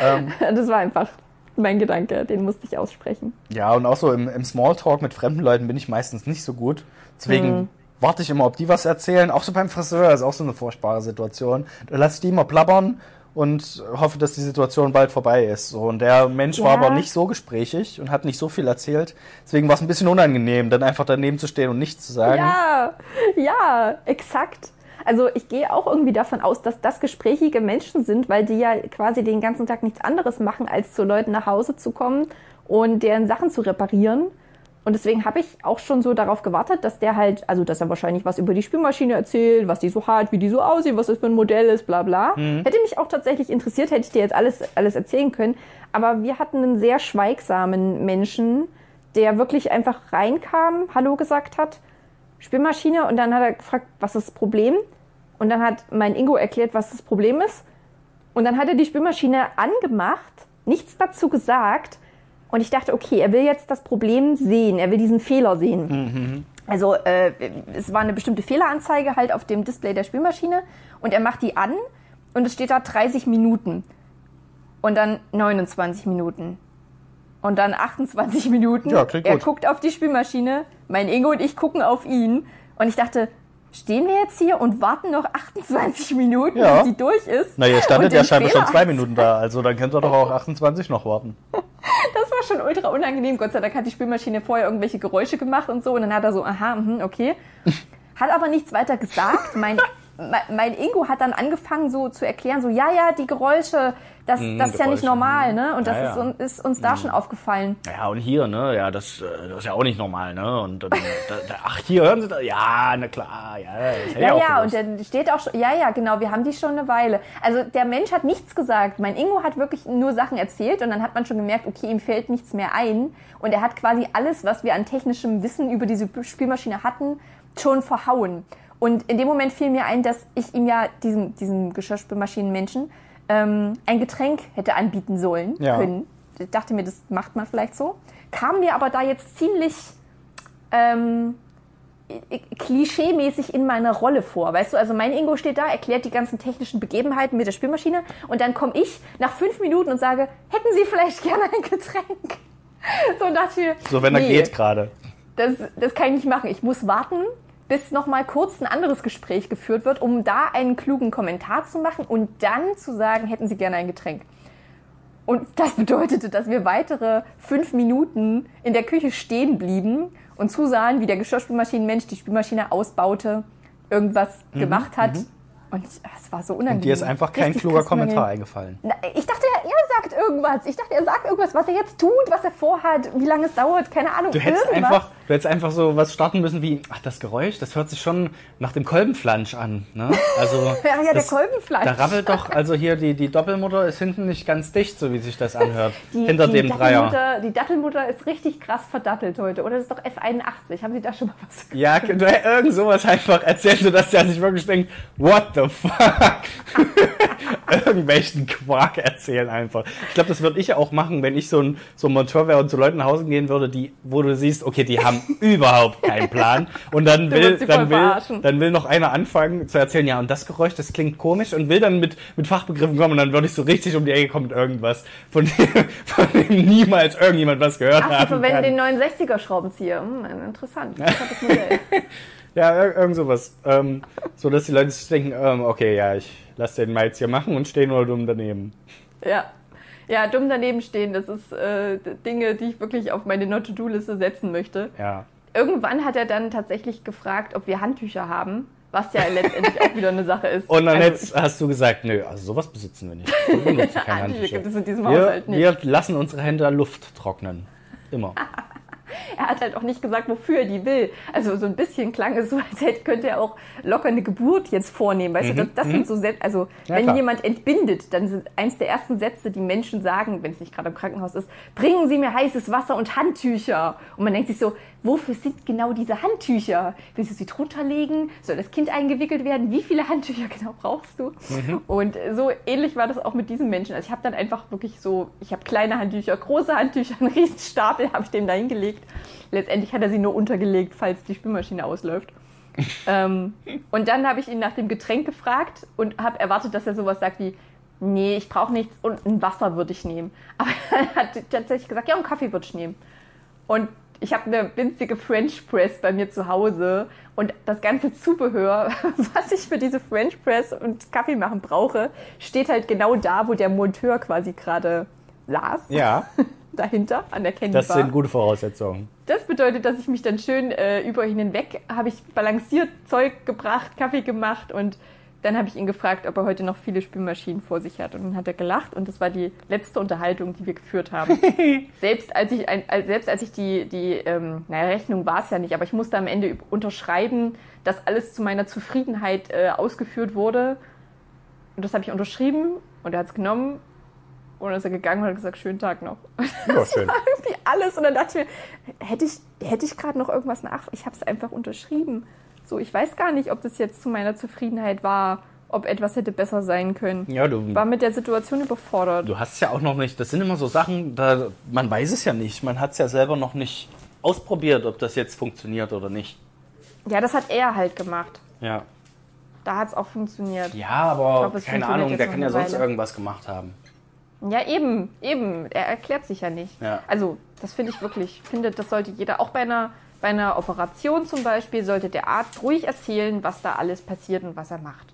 Ähm, Das war einfach mein Gedanke, den musste ich aussprechen. ja, und auch so im, im Smalltalk mit fremden Leuten bin ich meistens nicht so gut. Deswegen Mhm. warte ich immer, ob die was erzählen. Auch so beim Friseur ist auch so eine furchtbare Situation. Da lasse ich die immer plappern und hoffe, dass die Situation bald vorbei ist. So, und der Mensch war Ja. aber nicht so gesprächig und hat nicht so viel erzählt. Deswegen war es ein bisschen unangenehm, dann einfach daneben zu stehen und nichts zu sagen. Ja, ja, exakt. Also ich gehe auch irgendwie davon aus, dass das gesprächige Menschen sind, weil die ja quasi den ganzen Tag nichts anderes machen, als zu Leuten nach Hause zu kommen und deren Sachen zu reparieren. Und deswegen habe ich auch schon so darauf gewartet, dass der halt, also dass er wahrscheinlich was über die Spülmaschine erzählt, was die so hat, wie die so aussieht, was das für ein Modell ist, bla bla. Hätte mich auch tatsächlich interessiert, hätte ich dir jetzt alles, alles erzählen können. Aber wir hatten einen sehr schweigsamen Menschen, der wirklich einfach reinkam, Hallo gesagt hat, Spülmaschine und dann hat er gefragt, was ist das Problem? Und dann hat mein Ingo erklärt, was das Problem ist. Und dann hat er die Spülmaschine angemacht, nichts dazu gesagt. Und ich dachte, okay, er will jetzt das Problem sehen, er will diesen Fehler sehen. Also äh, es war eine bestimmte Fehleranzeige halt auf dem Display der Spülmaschine und er macht die an und es steht da 30 Minuten. Und dann 29 Minuten. Und dann 28 Minuten. Ja, er gut. guckt auf die Spülmaschine, mein Ingo und ich gucken auf ihn. Und ich dachte, stehen wir jetzt hier und warten noch 28 Minuten, Ja. bis die durch ist? Na, ihr standet ja scheinbar schon zwei Minuten da, also dann könnt ihr doch auch 28 noch warten. Das war schon ultra unangenehm. Gott sei Dank hat die Spülmaschine vorher irgendwelche Geräusche gemacht und so. Und dann hat er so, aha, mhm, okay. Hat aber nichts weiter gesagt. Mein- mein Ingo hat dann angefangen so zu erklären, so, ja, ja, die Geräusche, das, Mhm, das ist ja nicht normal, mhm. ne? Und das Ja, ist, ja. uns- ist uns da schon aufgefallen. Ja, und hier, ne, ja, das, äh, das ist ja auch nicht normal, ne, und dann, da, da, ach, hier, hören Sie das, ja, na klar, ja, das Ja, ja, und dann steht auch schon, ja, ja, genau, wir haben die schon eine Weile. Also der Mensch hat nichts gesagt. Mein Ingo hat wirklich nur Sachen erzählt und dann hat man schon gemerkt, okay, ihm fällt nichts mehr ein. Und er hat quasi alles, was wir an technischem Wissen über diese Spielmaschine hatten, schon verhauen. Und in dem Moment fiel mir ein, dass ich ihm ja, diesem, diesem Geschirrspülmaschinenmenschen, ähm, ein Getränk hätte anbieten sollen Ja. können. Ich dachte mir, das macht man vielleicht so. Kam mir aber da jetzt ziemlich ähm, klischee-mäßig in meiner Rolle vor. Weißt du, also mein Ingo steht da, erklärt die ganzen technischen Begebenheiten mit der Spülmaschine und dann komme ich nach fünf Minuten und sage, hätten Sie vielleicht gerne ein Getränk? So, dachte ich, So, wenn er nee, geht gerade. Das, das kann ich nicht machen. Ich muss warten, bis noch mal kurz ein anderes Gespräch geführt wird, um da einen klugen Kommentar zu machen und dann zu sagen, hätten Sie gerne ein Getränk. Und das bedeutete, dass wir weitere fünf Minuten in der Küche stehen blieben und zusahen, wie der Geschirrspülmaschinenmensch die Spülmaschine ausbaute, irgendwas gemacht hat. Und es war so unangenehm. Und dir ist einfach kein Richtig kluger. Kommentar eingefallen. Na, Ich dachte, er sagt irgendwas. Ich dachte, er sagt irgendwas, was er jetzt tut, was er vorhat, wie lange es dauert, keine Ahnung. Du hättest, irgendwas. einfach, du hättest einfach so was starten müssen wie, ach, das Geräusch, das hört sich schon nach dem Kolbenflansch an. Ne? Also, Ja, ja, der das, Kolbenfleisch. Da rabbelt doch, also hier die, die Doppelmutter ist hinten nicht ganz dicht, so wie sich das anhört. Die, Hinter die dem Dreier. Die Dattelmutter ist richtig krass verdattelt heute. Oder das ist doch F81. Haben Sie da schon mal was gehört? Ja, du hättest irgend sowas einfach erzählt, sodass der sich wirklich denkt, what the fuck? Irgendwelchen Quark erzählen einfach. Ich glaube, das würde ich auch machen, wenn ich so ein, so ein Monteur wäre und zu Leuten nach Hause gehen würde, die, wo du siehst, okay, die haben überhaupt keinen Plan. Und dann will, dann will, dann will noch einer anfangen zu erzählen, ja, und das Geräusch, das klingt komisch und will dann mit, mit Fachbegriffen kommen und dann würde ich so richtig um die Ecke kommen mit irgendwas, von dem, von dem niemals irgendjemand was gehört Ach, Sie haben verwenden den 69er Schraubenzieher. Hm, interessant. Interessantes Modell. Ja, ir- irgend sowas. Ähm, so dass die Leute sich denken, ähm, okay, ja, ich lass den mal jetzt hier machen und stehe nur dumm daneben. ja. Ja, dumm daneben stehen, das ist äh, Dinge, die ich wirklich auf meine Not-to-Do-Liste setzen möchte. Ja. Irgendwann hat er dann tatsächlich gefragt, ob wir Handtücher haben, was ja letztendlich auch wieder eine Sache ist. Und dann Also, hast du gesagt, nö, also sowas besitzen wir nicht. Wir benutzen keine Handtücher Handtücher. gibt es in diesem Wir, Haushalt nicht. wir lassen unsere Hände Luft trocknen. Immer. Er hat halt auch nicht gesagt, wofür er die will. Also so ein bisschen klang es so, als hätte, könnte er auch locker eine Geburt jetzt vornehmen. Weißt du, das, das sind so Sätze, also Mhm, Ja, wenn klar. jemand entbindet, dann sind eins der ersten Sätze, die Menschen sagen, wenn es nicht gerade im Krankenhaus ist, bringen Sie mir heißes Wasser und Handtücher. Und man denkt sich so, wofür sind genau diese Handtücher? Willst du sie drunter legen? Soll das Kind eingewickelt werden? Wie viele Handtücher genau brauchst du? Mhm. Und so ähnlich war das auch mit diesen Menschen. Also ich habe dann einfach wirklich so, ich habe kleine Handtücher, große Handtücher, einen riesen Stapel habe ich dem da hingelegt. Letztendlich hat er sie nur untergelegt, falls die Spülmaschine ausläuft. ähm, und dann habe ich ihn nach dem Getränk gefragt und habe erwartet, dass er sowas sagt wie, nee, ich brauche nichts und ein Wasser würde ich nehmen. Aber er hat tatsächlich gesagt, ja, einen Kaffee würde ich nehmen. Und ich habe eine winzige French Press bei mir zu Hause und das ganze Zubehör, was ich für diese French Press und Kaffee machen brauche, steht halt genau da, wo der Monteur quasi gerade saß. Ja, Dahinter an der Candy das sind gute Voraussetzungen. Das bedeutet, dass ich mich dann schön äh, über ihn hinweg habe ich balanciert Zeug gebracht, Kaffee gemacht und dann habe ich ihn gefragt, ob er heute noch viele Spülmaschinen vor sich hat und dann hat er gelacht und das war die letzte Unterhaltung, die wir geführt haben. selbst als ich ein, selbst als ich die die ähm, naja, Rechnung war es ja nicht, aber ich musste am Ende unterschreiben, dass alles zu meiner Zufriedenheit äh, ausgeführt wurde und das habe ich unterschrieben und er hat es genommen und dann ist er gegangen und hat gesagt, schönen Tag noch. Ja, schön. irgendwie alles. Und dann dachte ich mir, hätte ich, hätte ich gerade noch irgendwas nach? Ich habe es einfach unterschrieben. So, ich weiß gar nicht, ob das jetzt zu meiner Zufriedenheit war, ob etwas hätte besser sein können. Ja, du, War mit der Situation überfordert. du hast es ja auch noch nicht, das sind immer so Sachen, da, man weiß es ja nicht. Man hat es ja selber noch nicht ausprobiert, ob das jetzt funktioniert oder nicht. Ja, das hat er halt gemacht. Ja. Da hat es auch funktioniert. Ja, aber glaub, keine Ahnung, der kann ja sonst irgendwas gemacht haben. Ja, eben, eben. Er erklärt sich ja nicht. Ja. Also, das finde ich wirklich, ich finde, das sollte jeder, auch bei einer, bei einer Operation zum Beispiel, sollte der Arzt ruhig erzählen, was da alles passiert und was er macht.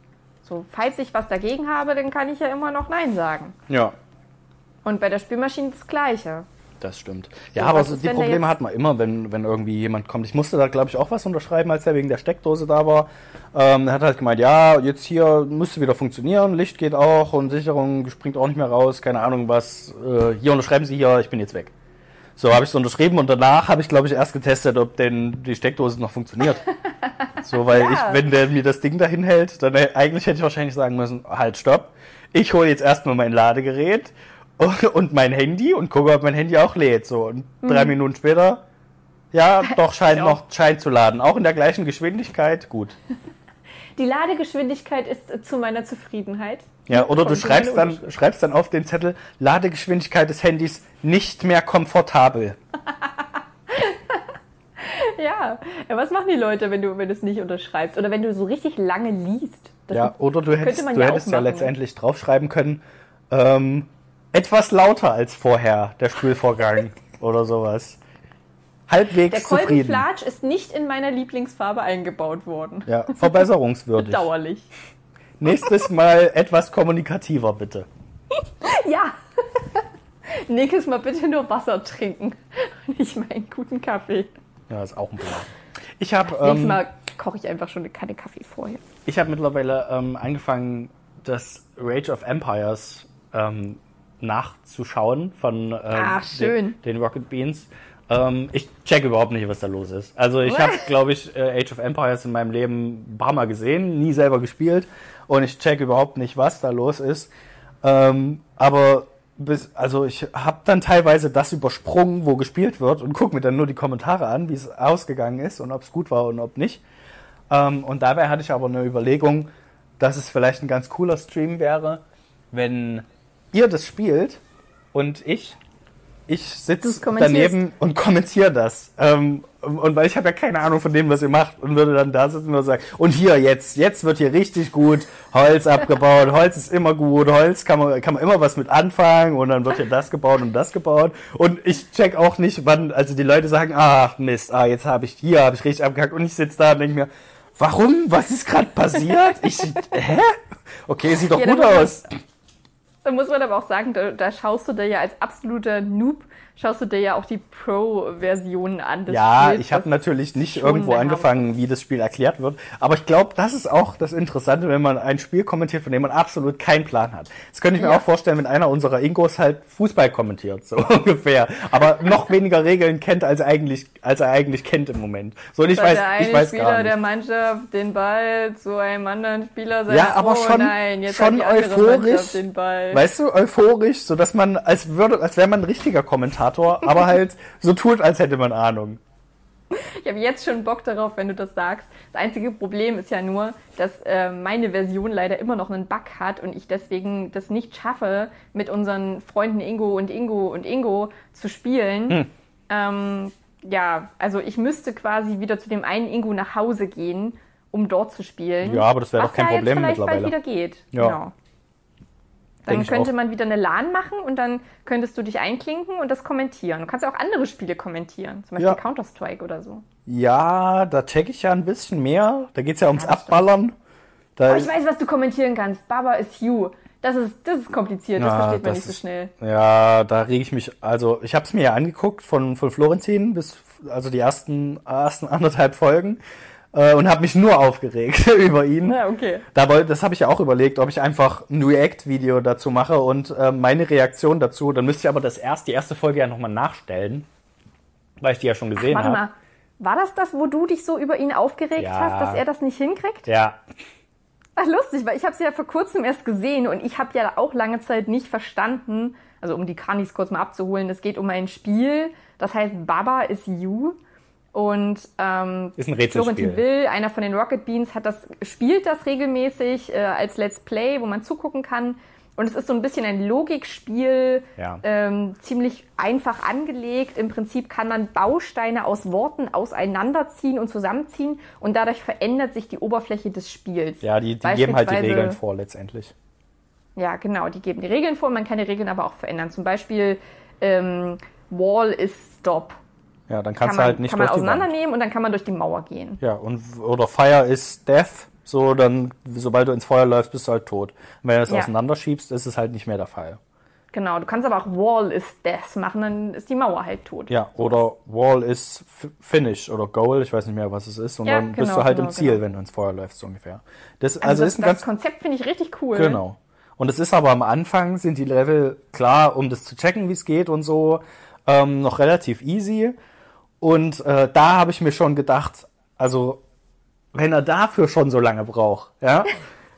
So, falls ich was dagegen habe, dann kann ich ja immer noch Nein sagen. Ja, Und bei der Spülmaschine das Gleiche. das stimmt. Ja, So, aber ist, die Probleme hat man immer, wenn, wenn irgendwie jemand kommt. Ich musste da, glaube ich, auch was unterschreiben, als er wegen der Steckdose da war. Ähm, er hat halt gemeint, ja, jetzt hier müsste wieder funktionieren, Licht geht auch und Sicherung springt auch nicht mehr raus, keine Ahnung was. Äh, hier unterschreiben Sie hier, ich bin jetzt weg. So habe ich es unterschrieben und danach habe ich, glaube ich, erst getestet, ob denn die Steckdose noch funktioniert. So, weil Ja. ich, wenn der mir das Ding dahin hält, dann eigentlich hätte ich wahrscheinlich sagen müssen, halt, stopp. Ich hole jetzt erstmal mein Ladegerät und, und mein Handy und gucke, ob mein Handy auch lädt. So, und drei Minuten später, ja, doch, scheint Ja. noch, scheint zu laden. Auch in der gleichen Geschwindigkeit, gut. Die Ladegeschwindigkeit ist zu meiner Zufriedenheit. Ja, oder du schreibst dann, schreibst dann auf den Zettel, Ladegeschwindigkeit des Handys nicht mehr komfortabel. Ja. ja, was machen die Leute, wenn du, wenn du es nicht unterschreibst? Oder wenn du so richtig lange liest? Das Ja, oder du hättest, du ja hättest ja letztendlich draufschreiben können, ähm, etwas lauter als vorher, der Spülvorgang oder sowas. Halbwegs Der zufrieden. Kolbenflatsch ist nicht in meiner Lieblingsfarbe eingebaut worden. Ja, verbesserungswürdig. Bedauerlich. Nächstes Mal etwas kommunikativer, bitte. Ja. Nächstes Mal bitte nur Wasser trinken und nicht meinen guten Kaffee. Ja, ist auch ein Plan. Ich habe Nächstes ähm, Mal koche ich einfach schon eine Kanne Kaffee vorher. ich hab mittlerweile ähm, angefangen, das Rage of Empires ähm, nachzuschauen von ähm, Ach, schön. Den, den Rocket Beans. Ähm, ich check überhaupt nicht, was da los ist. Also ich habe, glaube ich, äh, Age of Empires in meinem Leben ein paar Mal gesehen, nie selber gespielt und ich check überhaupt nicht, was da los ist. Ähm, aber bis, also ich habe dann teilweise das übersprungen, wo gespielt wird und gucke mir dann nur die Kommentare an, wie es ausgegangen ist und ob es gut war und ob nicht. Ähm, und dabei hatte ich aber eine Überlegung, dass es vielleicht ein ganz cooler Stream wäre, wenn ihr das spielt und ich, ich sitze daneben und kommentiere das. Ähm, und weil ich habe ja keine Ahnung von dem, was ihr macht und würde dann da sitzen und sagen, und hier jetzt, jetzt wird hier richtig gut Holz abgebaut, Holz ist immer gut, Holz kann man, kann man immer was mit anfangen und dann wird hier das gebaut und das gebaut und ich check auch nicht, wann, also die Leute sagen, ach Mist, ah, jetzt habe ich, hier habe ich richtig abgehackt und ich sitze da und denke mir, warum, was ist gerade passiert? Ich, hä? Okay, sieht doch Ja, gut muss man- aus. Da muss man aber auch sagen, da, da schaust du dir ja als absoluter Noob, schaust du dir ja auch die Pro-Versionen an. des Ja, Spiels, ich habe natürlich nicht irgendwo angefangen, wie das Spiel erklärt wird. Aber ich glaube, das ist auch das Interessante, wenn man ein Spiel kommentiert, von dem man absolut keinen Plan hat. Das könnte ich mir Ja. auch vorstellen, wenn einer unserer Ingos halt Fußball kommentiert, so ungefähr. Aber noch weniger Regeln kennt, als, eigentlich, als er eigentlich kennt im Moment. So, und ich Weil weiß, der eine ich weiß Spieler gar der nicht. Mannschaft den Ball zu einem anderen Spieler sagt, Ja, aber oh schon- nein, jetzt schon hat die andere euphorisch. Den Ball. Weißt du, euphorisch, so dass man, als würde, als wäre man ein richtiger Kommentator, aber halt so tut, als hätte man Ahnung. Ich habe jetzt schon Bock darauf, wenn du das sagst. Das einzige Problem ist ja nur, dass äh, meine Version leider immer noch einen Bug hat und ich deswegen das nicht schaffe, mit unseren Freunden Ingo und Ingo und Ingo zu spielen. Hm. Ähm, ja, also ich müsste quasi wieder zu dem einen Ingo nach Hause gehen, um dort zu spielen. Ja, aber das wäre doch kein ja Problem jetzt vielleicht mittlerweile. bald wieder geht. Ja. Genau. Dann könnte man wieder eine LAN machen und dann könntest du dich einklinken und das kommentieren. Du kannst ja auch andere Spiele kommentieren, zum Beispiel Ja. Counter-Strike oder so. Ja, da check ich ja ein bisschen mehr. Da geht's ja ums Ja. Abballern. Oh, ich weiß, was du kommentieren kannst. Baba is you. Das ist, das ist kompliziert, das Ja, versteht man das nicht so ist- schnell. Ja, da rege ich mich, also ich habe es mir ja angeguckt von, von Florentin bis, also die ersten, ersten anderthalb Folgen äh, und habe mich nur aufgeregt über ihn. Ja, okay. Da wollte, das habe ich ja auch überlegt, ob ich einfach ein React-Video dazu mache und äh, meine Reaktion dazu, dann müsste ich aber das erst, die erste Folge ja nochmal nachstellen, weil ich die ja schon gesehen Warte habe. mal. War das das, wo du dich so über ihn aufgeregt Ja. hast, dass er das nicht hinkriegt? Ja, Ach, lustig, weil ich habe sie ja vor kurzem erst gesehen und ich habe ja auch lange Zeit nicht verstanden, also um die Kranis kurz mal abzuholen, es geht um ein Spiel, das heißt Baba is You. Und ähm, Ist ein Rätselspiel. Florentin Will, einer von den Rocket Beans, hat das, spielt das regelmäßig äh, als Let's Play, wo man zugucken kann. Und es ist so ein bisschen ein Logikspiel, Ja. ähm, ziemlich einfach angelegt. Im Prinzip kann man Bausteine aus Worten auseinanderziehen und zusammenziehen und dadurch verändert sich die Oberfläche des Spiels. ja, die, die geben halt die Regeln vor letztendlich. Ja, genau, die geben die Regeln vor, man kann die Regeln aber auch verändern. Zum Beispiel ähm, Wall is Stop. Ja, dann Kann kannst man, du halt nicht kann man durch die Wand. auseinandernehmen und dann kann man durch die Mauer gehen. Ja, und oder Fire is Death, so dann, sobald du ins Feuer läufst, bist du halt tot. Und wenn du es Ja. auseinanderschiebst, ist es halt nicht mehr der Fall. Genau, du kannst aber auch Wall is Death machen, dann ist die Mauer halt tot. Ja, oder Wall is Finish oder Goal, ich weiß nicht mehr, was es ist. Und Ja, dann bist genau, du halt genau, im Ziel, genau. wenn du ins Feuer läufst, so ungefähr. Das, also, Also, das, ist ein das ganz, Konzept finde ich richtig cool. genau. Und es ist aber am Anfang sind die Level klar, um das zu checken, wie es geht und so, ähm, noch relativ easy. Und äh, da habe ich mir schon gedacht, also wenn er dafür schon so lange braucht, ja.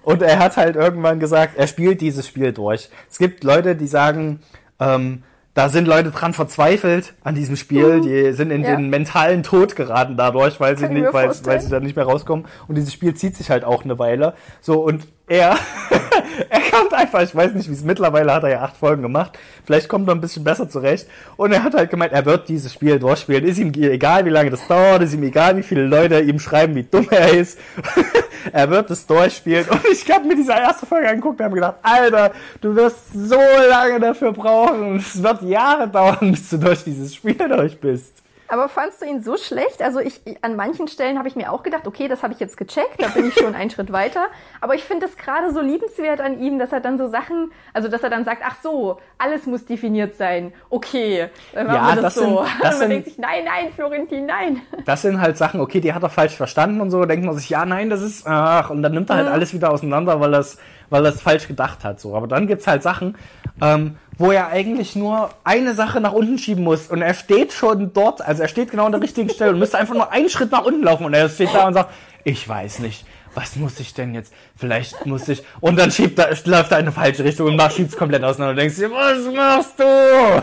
Und er hat halt irgendwann gesagt, er spielt dieses Spiel durch. Es gibt Leute, die sagen, ähm, da sind Leute dran verzweifelt an diesem Spiel. Die sind in Mhm. Ja. den mentalen Tod geraten dadurch, weil sie, nicht, weil, weil sie da nicht mehr rauskommen. Und dieses Spiel zieht sich halt auch eine Weile. So, und er, er kommt einfach, ich weiß nicht, wie es mittlerweile hat er ja acht Folgen gemacht. Vielleicht kommt er ein bisschen besser zurecht. Und er hat halt gemeint, er wird dieses Spiel durchspielen. Ist ihm egal, wie lange das dauert, ist ihm egal, wie viele Leute ihm schreiben, wie dumm er ist. er wird es durchspielen. Und ich habe mir diese erste Folge angeguckt und habe gedacht, Alter, du wirst so lange dafür brauchen. Es wird Jahre dauern, bis du durch dieses Spiel durch bist. Aber fandst du ihn so schlecht? Also ich, an manchen Stellen habe ich mir auch gedacht, okay, das habe ich jetzt gecheckt, da bin ich schon einen Schritt weiter. Aber ich finde es gerade so liebenswert an ihm, dass er dann so Sachen, also dass er dann sagt, ach so, alles muss definiert sein. Okay, dann machen Ja, wir das, das so. sind- Und das man sind- denkt sich, nein, nein, Florentin, nein. Das sind halt Sachen, okay, die hat er falsch verstanden und so, denkt man sich, ja, nein, das ist, ach, und dann nimmt er halt alles wieder auseinander, weil er es weil es falsch gedacht hat, so. Aber dann gibt's halt Sachen, ähm, wo er eigentlich nur eine Sache nach unten schieben muss und er steht schon dort, also er steht genau an der richtigen Stelle und müsste einfach nur einen Schritt nach unten laufen und er steht da und sagt, ich weiß nicht, was muss ich denn jetzt? Vielleicht muss ich, und dann schiebt er, läuft er in eine falsche Richtung und macht, schiebt's komplett auseinander und denkst dir, was machst du?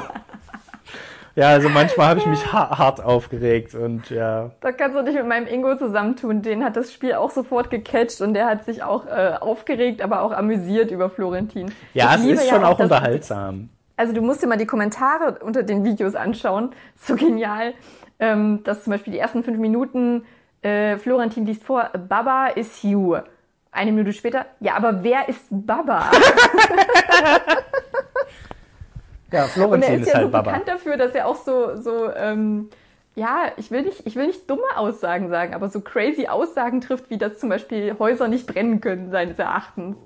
Ja, also manchmal habe ich mich ha hart aufgeregt und ja. Da kannst du dich mit meinem Ingo zusammentun. Den hat das Spiel auch sofort gecatcht und der hat sich auch äh, aufgeregt, aber auch amüsiert über Florentin. Ja, Ich es ist ja schon auch das- unterhaltsam. Also du musst dir mal die Kommentare unter den Videos anschauen. So genial, ähm, dass zum Beispiel die ersten fünf Minuten äh, Florentin liest vor, Baba is you. Eine Minute später, ja, aber wer ist Baba? Ja, Und er Florentin ist ist ja halt so Baba. bekannt dafür, dass er auch so, so ähm, ja, ich will, nicht, ich will nicht dumme Aussagen sagen, aber so crazy Aussagen trifft, wie dass zum Beispiel Häuser nicht brennen können, seines Erachtens.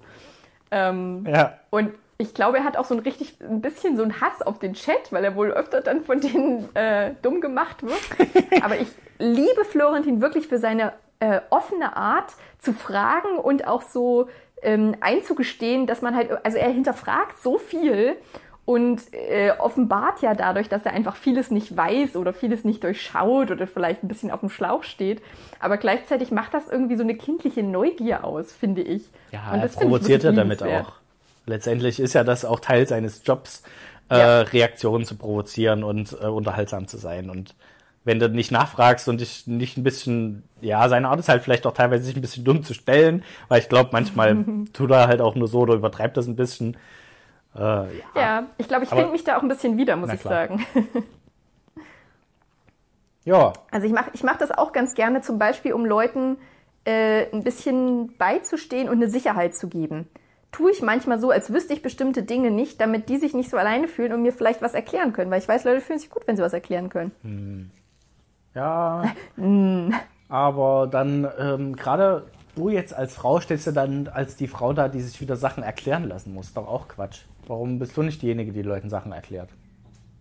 Ähm, Ja, und ich glaube, er hat auch so ein richtig, ein bisschen so einen Hass auf den Chat, weil er wohl öfter dann von denen äh, dumm gemacht wird. Aber ich liebe Florentin wirklich für seine äh, offene Art zu fragen und auch so ähm, einzugestehen, dass man halt, also er hinterfragt so viel und äh, offenbart ja dadurch, dass er einfach vieles nicht weiß oder vieles nicht durchschaut oder vielleicht ein bisschen auf dem Schlauch steht. Aber gleichzeitig macht das irgendwie so eine kindliche Neugier aus, finde ich. ja und er das ich provoziert wirklich damit auch. Letztendlich ist ja das auch Teil seines Jobs, äh, Ja. Reaktionen zu provozieren und äh, unterhaltsam zu sein. Und wenn du nicht nachfragst und dich nicht ein bisschen, ja, seine Art ist halt vielleicht auch teilweise sich ein bisschen dumm zu stellen, weil ich glaube, manchmal tut er halt auch nur so oder übertreibt das ein bisschen. Äh, ja. Ja, ich glaube, ich finde mich da auch ein bisschen wieder, muss ich klar. sagen. ja, Also ich mache ich mach das auch ganz gerne, zum Beispiel, um Leuten äh, ein bisschen beizustehen und eine Sicherheit zu geben. Tue ich manchmal so, als wüsste ich bestimmte Dinge nicht, damit die sich nicht so alleine fühlen und mir vielleicht was erklären können. Weil ich weiß, Leute fühlen sich gut, wenn sie was erklären können. Ja. aber dann, ähm, gerade du jetzt als Frau stehst du dann als die Frau da, die sich wieder Sachen erklären lassen muss. Doch auch Quatsch. Warum bist du nicht diejenige, die Leuten Sachen erklärt?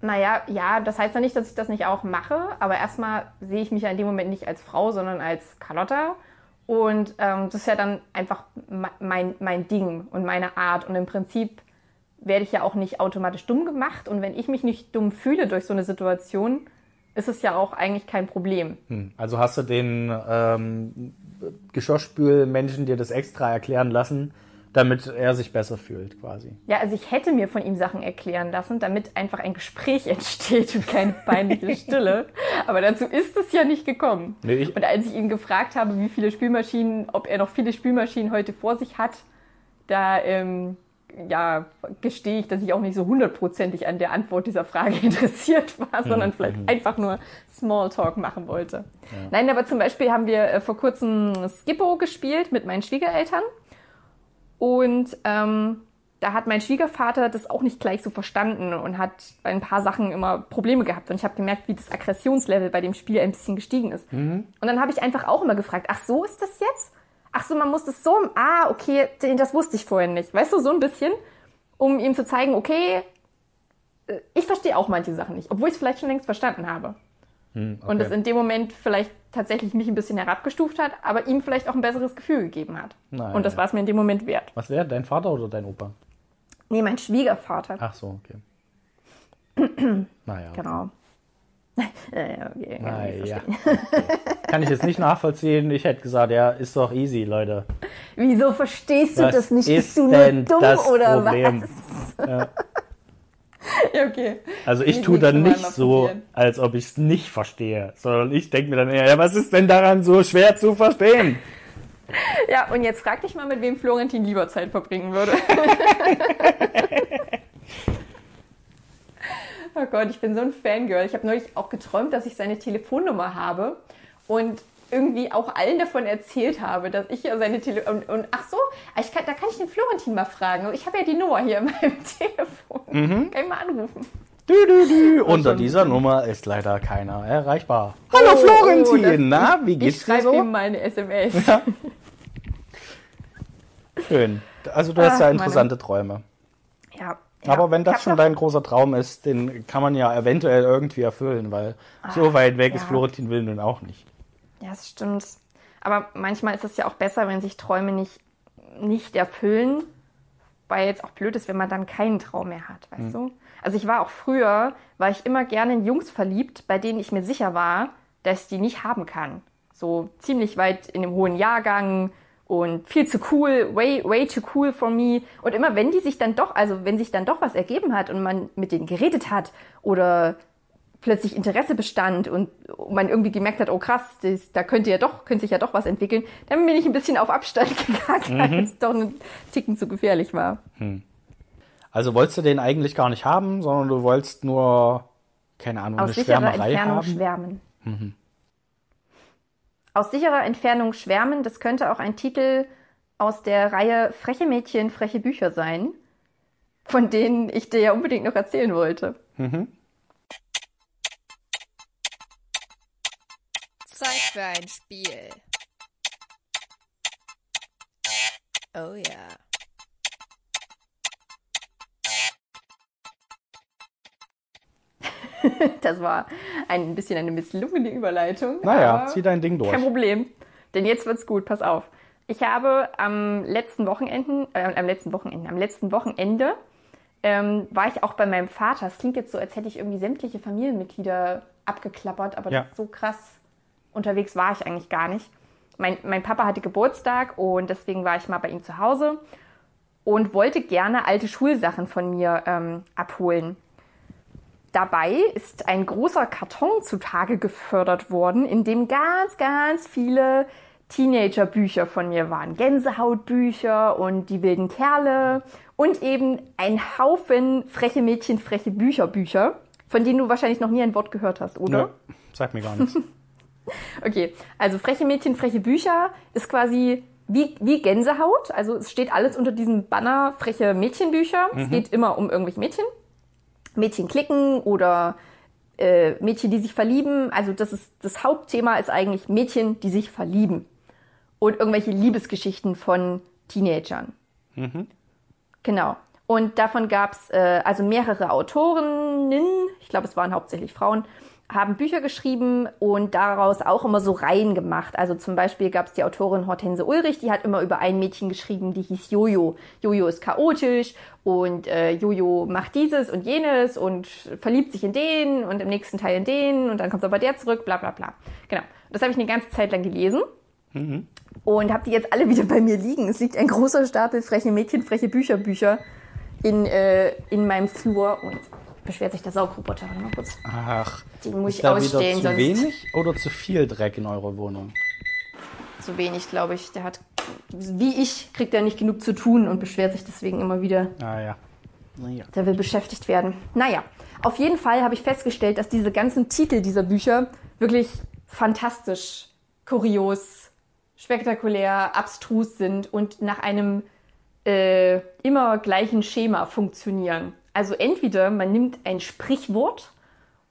Naja, ja, das heißt ja nicht, dass ich das nicht auch mache, aber erstmal sehe ich mich ja in dem Moment nicht als Frau, sondern als Carlotta. Und ähm, das ist ja dann einfach me- mein, mein Ding und meine Art. Und im Prinzip werde ich ja auch nicht automatisch dumm gemacht. Und wenn ich mich nicht dumm fühle durch so eine Situation, ist es ja auch eigentlich kein Problem. Hm. Also hast du den ähm, Geschirrspülmenschen dir das extra erklären lassen, damit er sich besser fühlt, quasi. Ja, also ich hätte mir von ihm Sachen erklären lassen, damit einfach ein Gespräch entsteht und keine peinliche Stille. Aber dazu ist es ja nicht gekommen. Nee, ich- und als ich ihn gefragt habe, wie viele Spülmaschinen, ob er noch viele Spülmaschinen heute vor sich hat, da ähm, ja, gestehe ich, dass ich auch nicht so hundertprozentig an der Antwort dieser Frage interessiert war, sondern vielleicht einfach nur Smalltalk machen wollte. Nein, aber zum Beispiel haben wir äh, vor kurzem Skippo gespielt mit meinen Schwiegereltern. Und ähm, da hat mein Schwiegervater das auch nicht gleich so verstanden und hat bei ein paar Sachen immer Probleme gehabt. Und ich habe gemerkt, wie das Aggressionslevel bei dem Spiel ein bisschen gestiegen ist. Und dann habe ich einfach auch immer gefragt, ach so ist das jetzt? Ach so, man muss das so, ah, okay, das wusste ich vorhin nicht. Weißt du, so ein bisschen, um ihm zu zeigen, okay, äh, ich verstehe auch manche Sachen nicht, obwohl ich es vielleicht schon längst verstanden habe. Hm, Und es in dem Moment vielleicht tatsächlich mich ein bisschen herabgestuft hat, aber ihm vielleicht auch ein besseres Gefühl gegeben hat. Nein. Und das war es mir in dem Moment wert. Was wäre, dein Vater oder dein Opa? Nee, mein Schwiegervater. Ach so, okay. naja. okay. Genau. Okay, Naja. Kann ich jetzt nicht nachvollziehen. Ich hätte gesagt, ja, ist doch easy, Leute. Wieso verstehst du Was das nicht? ist Bist du nur dumm das oder Problem? was? Ja. Ja, okay. Also ich tue dann nicht so, als ob ich es nicht verstehe, sondern ich denke mir dann eher, ja, was ist denn daran so schwer zu verstehen? Ja, und jetzt frag dich mal, mit wem Florentin lieber Zeit verbringen würde. oh Gott, ich bin so ein Fangirl. Ich habe neulich auch geträumt, dass ich seine Telefonnummer habe und irgendwie auch allen davon erzählt habe, dass ich ja seine Tele und, und ach so, ich kann, da kann ich den Florentin mal fragen. Ich habe ja die Nummer hier in meinem Telefon. Kann ich mal anrufen. Dü, dü, dü. Unter dieser Nummer ist leider keiner erreichbar. Hallo Oh, Florentin, das- na, wie Ich geht's dir schreibe so? ihm mal eine SMS. Schön. Also du hast Ach, ja interessante Träume. Ja, Aber wenn Ich das schon noch- dein großer Traum ist, den kann man ja eventuell irgendwie erfüllen, weil so weit weg ist ja. Florentin Will nun auch nicht. Ja, das stimmt. Aber manchmal ist es ja auch besser, wenn sich Träume nicht, nicht erfüllen, weil jetzt auch blöd ist, wenn man dann keinen Traum mehr hat, weißt du? Also ich war auch früher, war ich immer gerne in Jungs verliebt, bei denen ich mir sicher war, dass ich die nicht haben kann. So ziemlich weit in dem hohen Jahrgang und viel zu cool, way, way too cool for me. Und immer wenn die sich dann doch, also wenn sich dann doch was ergeben hat und man mit denen geredet hat oder plötzlich Interesse bestand und man irgendwie gemerkt hat, oh krass, das, da könnte ja doch, könnte sich ja doch was entwickeln, dann bin ich ein bisschen auf Abstand gegangen, weil es doch einen Ticken zu gefährlich war. Also wolltest du den eigentlich gar nicht haben, sondern du wolltest nur, keine Ahnung, Aus eine sicherer Schwärmerei Entfernung haben. schwärmen. Aus sicherer Entfernung schwärmen, das könnte auch ein Titel aus der Reihe Freche Mädchen, freche Bücher sein, von denen ich dir ja unbedingt noch erzählen wollte. Zeit für ein Spiel. Oh ja. Das war ein bisschen eine misslungene Überleitung. Naja, zieh dein Ding durch. Kein Problem. Denn jetzt wird's gut, pass auf. Ich habe am letzten Wochenenden, äh, am letzten Wochenende, am letzten Wochenende ähm, war ich auch bei meinem Vater. Es klingt jetzt so, als hätte ich irgendwie sämtliche Familienmitglieder abgeklappert, aber Ja. so krass unterwegs war ich eigentlich gar nicht. Mein, mein Papa hatte Geburtstag und deswegen war ich mal bei ihm zu Hause und wollte gerne alte Schulsachen von mir ähm, abholen. Dabei ist ein großer Karton zutage gefördert worden, in dem ganz, ganz viele Teenagerbücher von mir waren. Gänsehautbücher und die wilden Kerle und eben ein Haufen freche Mädchen, freche Bücher, Bücher, von denen du wahrscheinlich noch nie ein Wort gehört hast, oder? Nö, sag mir gar nichts. Okay, also freche Mädchen, freche Bücher ist quasi wie, wie Gänsehaut. Also es steht alles unter diesem Banner freche Mädchenbücher. Es geht immer um irgendwelche Mädchen. Mädchen klicken oder äh, Mädchen, die sich verlieben. Also das ist das Hauptthema ist eigentlich Mädchen, die sich verlieben. Und irgendwelche Liebesgeschichten von Teenagern. Genau. Und davon gab es äh, also mehrere Autorinnen, ich glaube, es waren hauptsächlich Frauen, haben Bücher geschrieben und daraus auch immer so Reihen gemacht. Also zum Beispiel gab es die Autorin Hortense Ulrich, die hat immer über ein Mädchen geschrieben, die hieß Jojo. Jojo ist chaotisch und äh, Jojo macht dieses und jenes und verliebt sich in den und im nächsten Teil in den und dann kommt aber der zurück, bla bla bla. Genau. Das habe ich eine ganze Zeit lang gelesen und habe die jetzt alle wieder bei mir liegen. Es liegt ein großer Stapel freche Mädchen, freche Bücher, Bücher in, äh, in meinem Flur und beschwert sich der Saugroboter. Warte mal kurz. Ach, Den muss ist ich da ausstellen, wieder zu wenig oder zu viel Dreck in eurer Wohnung? Zu wenig, glaube ich. Der hat, wie ich, kriegt er nicht genug zu tun und beschwert sich deswegen immer wieder. Ah ja. Naja. Der will beschäftigt werden. Naja, auf jeden Fall habe ich festgestellt, dass diese ganzen Titel dieser Bücher wirklich fantastisch, kurios, spektakulär, abstrus sind und nach einem äh, immer gleichen Schema funktionieren. Also entweder man nimmt ein Sprichwort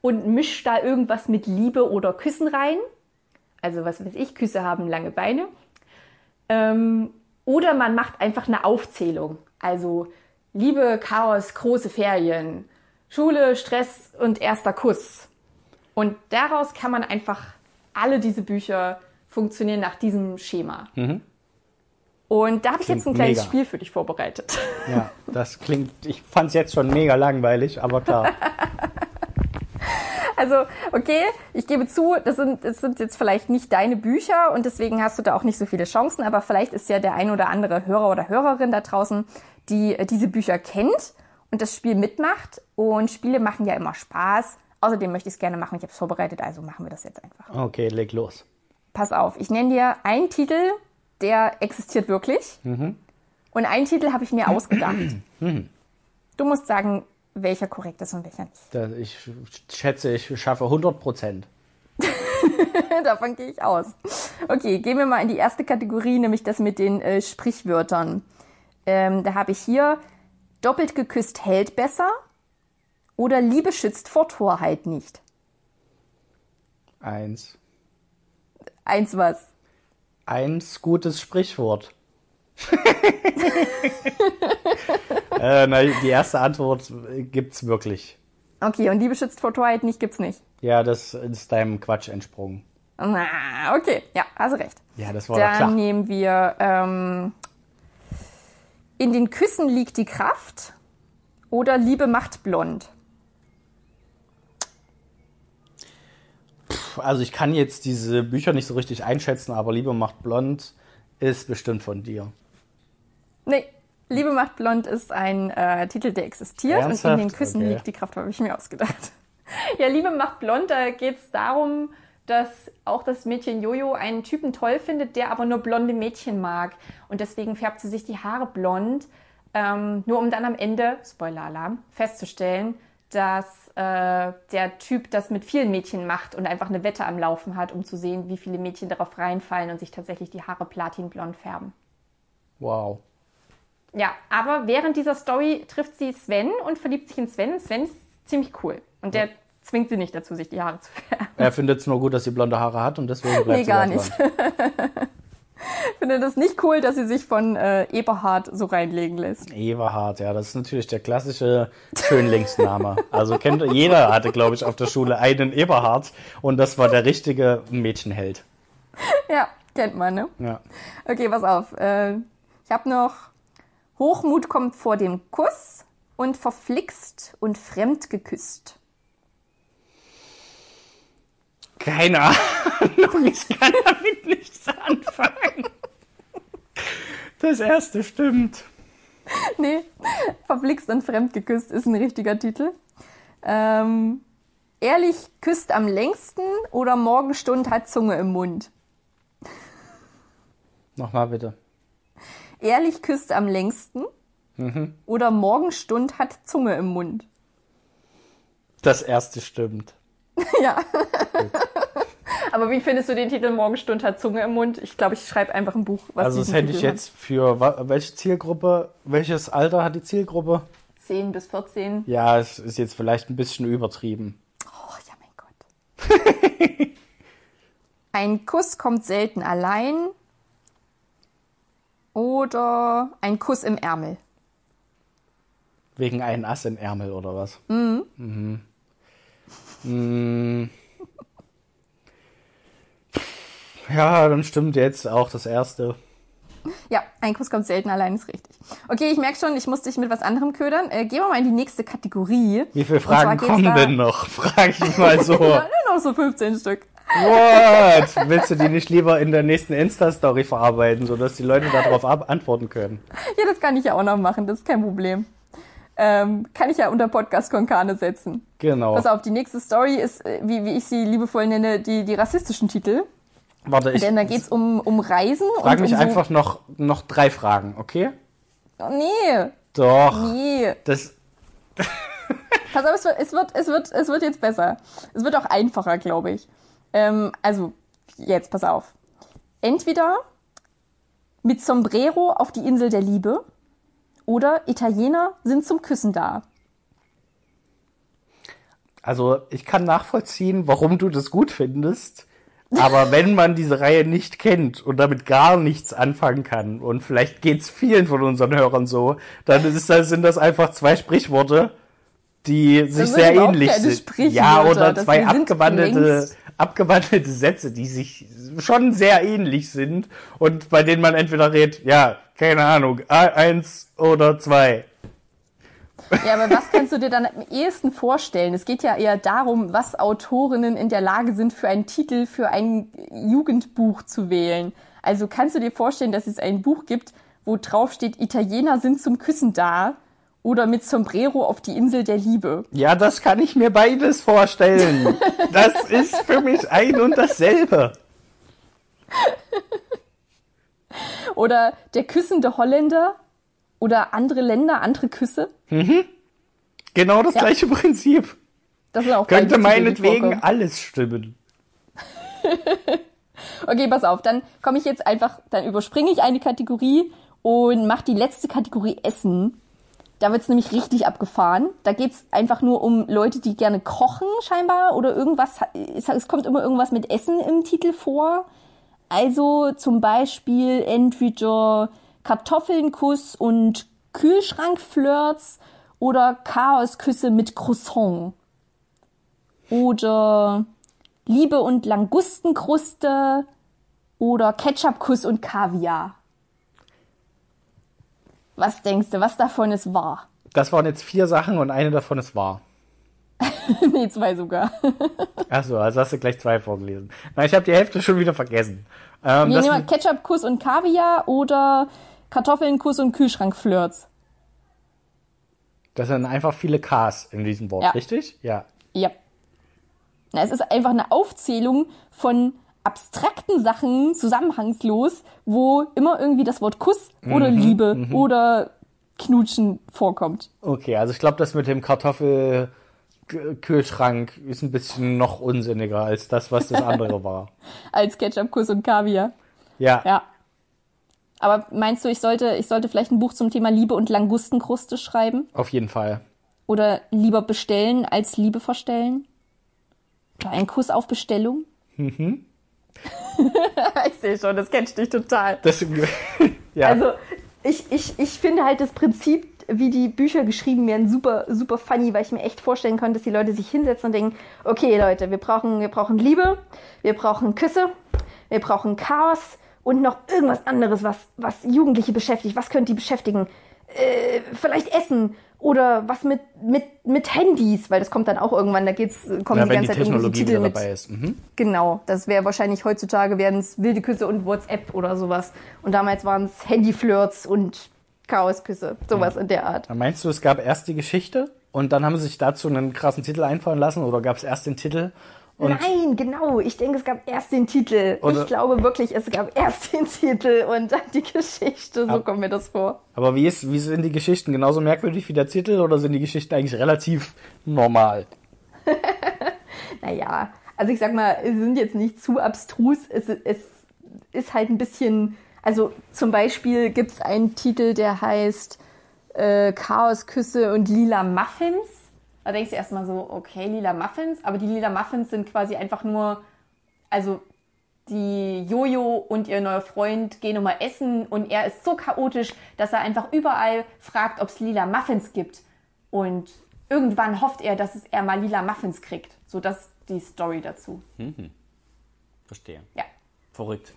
und mischt da irgendwas mit Liebe oder Küssen rein. Also was weiß ich, Küsse haben lange Beine. Ähm, oder man macht einfach eine Aufzählung. Also Liebe, Chaos, große Ferien, Schule, Stress und erster Kuss. Und daraus kann man einfach alle diese Bücher funktionieren nach diesem Schema. Und da habe ich Klingt jetzt ein kleines mega. Spiel für dich vorbereitet. Ja, das klingt, ich fand es jetzt schon mega langweilig, aber klar. Also, okay, ich gebe zu, das sind, das sind jetzt vielleicht nicht deine Bücher und deswegen hast du da auch nicht so viele Chancen, aber vielleicht ist ja der ein oder andere Hörer oder Hörerin da draußen, die äh, diese Bücher kennt. und das Spiel mitmacht. Und Spiele machen ja immer Spaß. Außerdem möchte ich es gerne machen. Ich habe es vorbereitet, also machen wir das jetzt einfach. Okay, leg los. Pass auf, ich nenne dir einen Titel, der existiert wirklich. Und einen Titel habe ich mir ausgedacht. Du musst sagen, welcher korrekt ist und welcher nicht. Ich schätze, ich schaffe 100 Prozent. Davon gehe ich aus. Okay, gehen wir mal in die erste Kategorie, nämlich das mit den äh, Sprichwörtern. Ähm, da habe ich hier doppelt geküsst hält besser oder Liebe schützt vor Torheit nicht. Eins. Eins was. Eins gutes Sprichwort. äh, na, die erste Antwort gibt's wirklich. Okay, und Liebe schützt vor Torheit nicht gibt's nicht. Ja, das ist deinem Quatsch entsprungen. Na, okay, ja, hast recht. Ja, das war doch Dann klar. nehmen wir ähm, in den Küssen liegt die Kraft oder Liebe macht blond. Also ich kann jetzt diese Bücher nicht so richtig einschätzen, aber Liebe macht blond ist bestimmt von dir. Nee, Liebe macht blond ist ein äh, Titel, der existiert und Ernsthaft? in den Küssen Okay. liegt die Kraft, habe ich mir ausgedacht. ja, Liebe macht blond, da geht es darum, dass auch das Mädchen Jojo einen Typen toll findet, der aber nur blonde Mädchen mag. Und deswegen färbt sie sich die Haare blond, ähm, nur um dann am Ende, Spoiler-Alarm, festzustellen, dass äh, der Typ das mit vielen Mädchen macht und einfach eine Wette am Laufen hat, um zu sehen, wie viele Mädchen darauf reinfallen und sich tatsächlich die Haare platinblond färben. Wow. Ja, aber während dieser Story trifft sie Sven und verliebt sich in Sven. Sven ist ziemlich cool. Und der zwingt sie nicht dazu, sich die Haare zu färben. Er findet es nur gut, dass sie blonde Haare hat und deswegen bleibt Nee, sie gar nicht. finde das nicht cool, dass sie sich von äh, Eberhard so reinlegen lässt. Everhard, ja, das ist natürlich der klassische Schönlingsname. Also kennt jeder hatte, glaube ich, auf der Schule einen Eberhard und das war der richtige Mädchenheld. Ja, kennt man, ne? Ja. Okay, pass auf. Äh, ich habe noch Hochmut kommt vor dem Kuss und verflixt und fremd geküsst. Keine Ahnung, ich kann damit nichts anfangen. Das erste stimmt. Nee, verflixt und fremd geküsst ist ein richtiger Titel. Ähm, ehrlich küsst am längsten oder Morgenstund hat Zunge im Mund. Nochmal bitte. Ehrlich küsst am längsten oder Morgenstund hat Zunge im Mund. Das erste stimmt. ja. Aber wie findest du den Titel Morgenstund hat Zunge im Mund? Ich glaube, ich schreibe einfach ein Buch, was Also das hätte ich Titel jetzt für welche Zielgruppe, welches Alter hat die Zielgruppe? hat. 10 bis 14. Ja, es ist jetzt vielleicht ein bisschen übertrieben. Oh, ja, mein Gott. ein Kuss kommt selten allein. Oder ein Kuss im Ärmel. Wegen einem Ass im Ärmel oder was? Mhm. Mhm. Ja, dann stimmt jetzt auch das erste. Ja, ein Kuss kommt selten allein, ist richtig. Okay, ich merke schon, ich muss dich mit was anderem ködern. Äh, gehen wir mal in die nächste Kategorie. Wie viele Fragen kommen denn noch? Frage ich mal so. Nur noch so 15 Stück. What? Willst du die nicht lieber in der nächsten Insta-Story verarbeiten, sodass die Leute darauf antworten können? Ja, das kann ich ja auch noch machen, das ist kein Problem. Ähm, kann ich ja unter Podcast Konkane setzen. Genau. Pass auf, die nächste Story ist, äh, wie, wie ich sie liebevoll nenne, die, die rassistischen Titel. Warte, ich Denn da geht's um, um Reisen frage und mich um einfach noch, noch drei Fragen, okay? Oh, nee, Doch. nee. Das, Pass auf, es wird, es wird, es wird, es wird jetzt besser. Es wird auch einfacher, glaube ich. Ähm, also, jetzt, pass auf. Entweder mit Sombrero auf die Insel der Liebe oder Italiener sind zum Küssen da. also ich kann nachvollziehen, warum du das gut findest. Aber wenn man diese Reihe nicht kennt und damit gar nichts anfangen kann, und vielleicht geht's vielen von unseren Hörern so, dann ist das, sind das einfach zwei Sprichworte, die sich sind sehr ähnlich sind. Ja, oder das zwei abgewandelte, abgewandelte Sätze, die sich schon sehr ähnlich sind und bei denen man entweder redet, ja, keine Ahnung, eins oder zwei. Ja, aber was kannst du dir dann am ehesten vorstellen? Es geht ja eher darum, was Autorinnen in der Lage sind, für einen Titel für ein Jugendbuch zu wählen. Also kannst du dir vorstellen, dass es ein Buch gibt, wo drauf steht, Italiener sind zum Küssen da oder mit Sombrero auf die Insel der Liebe? Ja, das kann ich mir beides vorstellen. Das ist für mich ein und dasselbe. Oder der küssende Holländer oder andere Länder, andere Küsse? Genau das Ja. gleiche Prinzip. Das auch Könnte meinetwegen alles stimmen. Okay, pass auf, dann komme ich jetzt einfach, dann überspringe ich eine Kategorie und mache die letzte Kategorie Essen. Da wird's nämlich richtig abgefahren. Da geht's einfach nur um Leute, die gerne kochen scheinbar oder irgendwas. Es, es kommt immer irgendwas mit Essen im Titel vor. Also zum Beispiel entweder Kartoffelnkuss und Kühlschrankflirts oder Chaosküsse mit Croissant. Oder Liebe und Langustenkruste oder Ketchupkuss und Kaviar. Was denkst du, was davon ist wahr? Das waren jetzt vier Sachen und eine davon ist wahr. nee, zwei sogar. Achso, also hast du gleich zwei vorgelesen. Nein, ich habe die Hälfte schon wieder vergessen. Ähm, Wir das, nehmen mal Ketchupkuss und Kaviar oder Kartoffelnkuss und Kühlschrankflirts. das sind einfach viele Ks in diesem Wort, Ja. richtig? Ja. Ja. Na, es ist einfach eine Aufzählung von abstrakten Sachen, zusammenhangslos, wo immer irgendwie das Wort Kuss oder Mhm, Liebe oder Knutschen vorkommt. Okay, also ich glaube, das mit dem Kartoffelkühlschrank ist ein bisschen noch unsinniger als das, was das andere war. Als Ketchupkuss und Kaviar. Ja. Ja. Aber meinst du, ich sollte, ich sollte vielleicht ein Buch zum Thema Liebe und Langustenkruste schreiben? auf jeden Fall. Oder lieber bestellen als Liebe verstellen? Oder ein Kuss auf Bestellung? Mhm. ich sehe schon, das kennst dich total. Das, ja. Also, ich, ich, ich finde halt das Prinzip, wie die Bücher geschrieben werden, super, super funny, weil ich mir echt vorstellen kann, dass die Leute sich hinsetzen und denken, okay Leute, wir brauchen, wir brauchen Liebe, wir brauchen Küsse, wir brauchen Chaos und noch irgendwas anderes, was, was Jugendliche beschäftigt. Was könnte die beschäftigen? Äh, vielleicht Essen oder was mit, mit, mit Handys, weil das kommt dann auch irgendwann, da geht's, kommen ja, die wenn die ganze Zeit irgendwelche Titel wieder mit. Mhm. Genau, das wäre wahrscheinlich heutzutage wären es wilde Küsse und WhatsApp oder sowas. Und damals waren es Handyflirts und Chaosküsse, sowas in der Art. Dann Meinst du, es gab erst die Geschichte und dann haben sie sich dazu einen krassen Titel einfallen lassen oder gab es erst den Titel? Und Nein, genau. Ich denke, es gab erst den Titel. Oder- ich glaube wirklich, es gab erst den Titel und dann die Geschichte. So Ab- kommt mir das vor. Aber wie, ist, wie sind die Geschichten? Genauso merkwürdig wie der Titel oder sind die Geschichten eigentlich relativ normal? Naja, also ich sag mal, sie sind jetzt nicht zu abstrus. Es, es ist halt ein bisschen, also zum Beispiel gibt es einen Titel, der heißt äh, Chaosküsse und lila Muffins. Da denkst du erstmal so, okay, lila Muffins, aber die lila Muffins sind quasi einfach nur, also die Jojo und ihr neuer Freund gehen nochmal essen und er ist so chaotisch, dass er einfach überall fragt, ob es lila Muffins gibt. Und irgendwann hofft er, dass es er mal lila Muffins kriegt. So, das ist die Story dazu. Verstehe. Ja. Verrückt.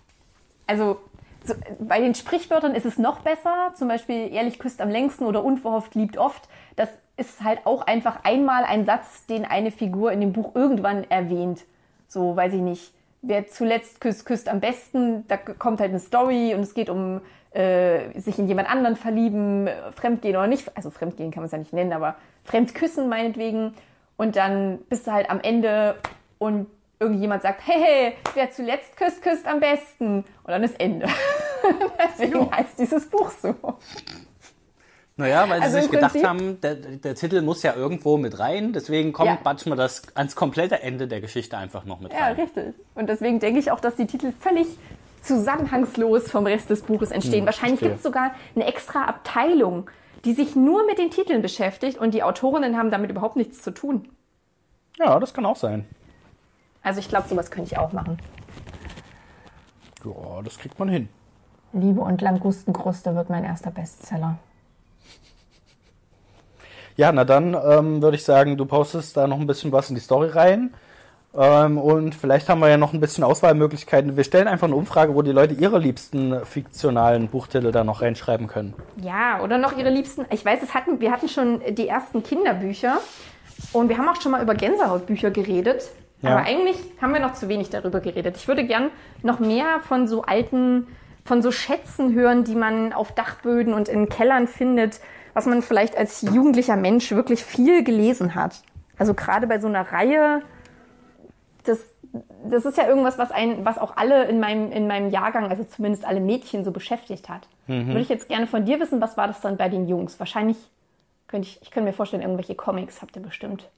Also so, bei den Sprichwörtern ist es noch besser. Zum Beispiel ehrlich küsst am längsten oder unverhofft liebt oft. Das ist halt auch einfach einmal ein Satz, den eine Figur in dem Buch irgendwann erwähnt. So, weiß ich nicht. Wer zuletzt küsst, küsst am besten. Da kommt halt eine Story und es geht um äh, sich in jemand anderen verlieben, Fremdgehen oder nicht. Also Fremdgehen kann man es ja nicht nennen, aber Fremdküssen meinetwegen. Und dann bist du halt am Ende und irgendjemand sagt, hey, hey, wer zuletzt küsst, küsst am besten. Und dann ist Ende. Deswegen heißt dieses Buch so. Naja, weil Also sie sich gedacht Prinzip- haben, der, der Titel muss ja irgendwo mit rein, deswegen kommt Ja. manchmal das ans komplette Ende der Geschichte einfach noch mit Ja, rein. richtig. Und deswegen denke ich auch, dass die Titel völlig zusammenhangslos vom Rest des Buches entstehen. Wahrscheinlich verstehe. gibt es sogar eine extra Abteilung, die sich nur mit den Titeln beschäftigt und die Autorinnen haben damit überhaupt nichts zu tun. Ja, das kann auch sein. Also ich glaube, sowas könnte ich auch machen. Ja, das kriegt man hin. Liebe und Langustenkruste wird mein erster Bestseller. Ja, na dann ähm, würde ich sagen, du postest da noch ein bisschen was in die Story rein. Ähm, und vielleicht haben wir ja noch ein bisschen Auswahlmöglichkeiten. Wir stellen einfach eine Umfrage, wo die Leute ihre liebsten fiktionalen Buchtitel da noch reinschreiben können. Ja, oder noch ihre liebsten. Ich weiß, es hatten, wir hatten schon die ersten Kinderbücher und wir haben auch schon mal über Gänsehautbücher geredet. Ja. Aber eigentlich haben wir noch zu wenig darüber geredet. Ich würde gern noch mehr von so alten, von so Schätzen hören, die man auf Dachböden und in Kellern findet. was man vielleicht als jugendlicher Mensch wirklich viel gelesen hat. Also gerade bei so einer Reihe, das, das ist ja irgendwas, was ein, was auch alle in meinem, in meinem Jahrgang, also zumindest alle Mädchen so beschäftigt hat. Würde ich jetzt gerne von dir wissen, was war das dann bei den Jungs? Wahrscheinlich könnte ich, ich könnte mir vorstellen, irgendwelche Comics habt ihr bestimmt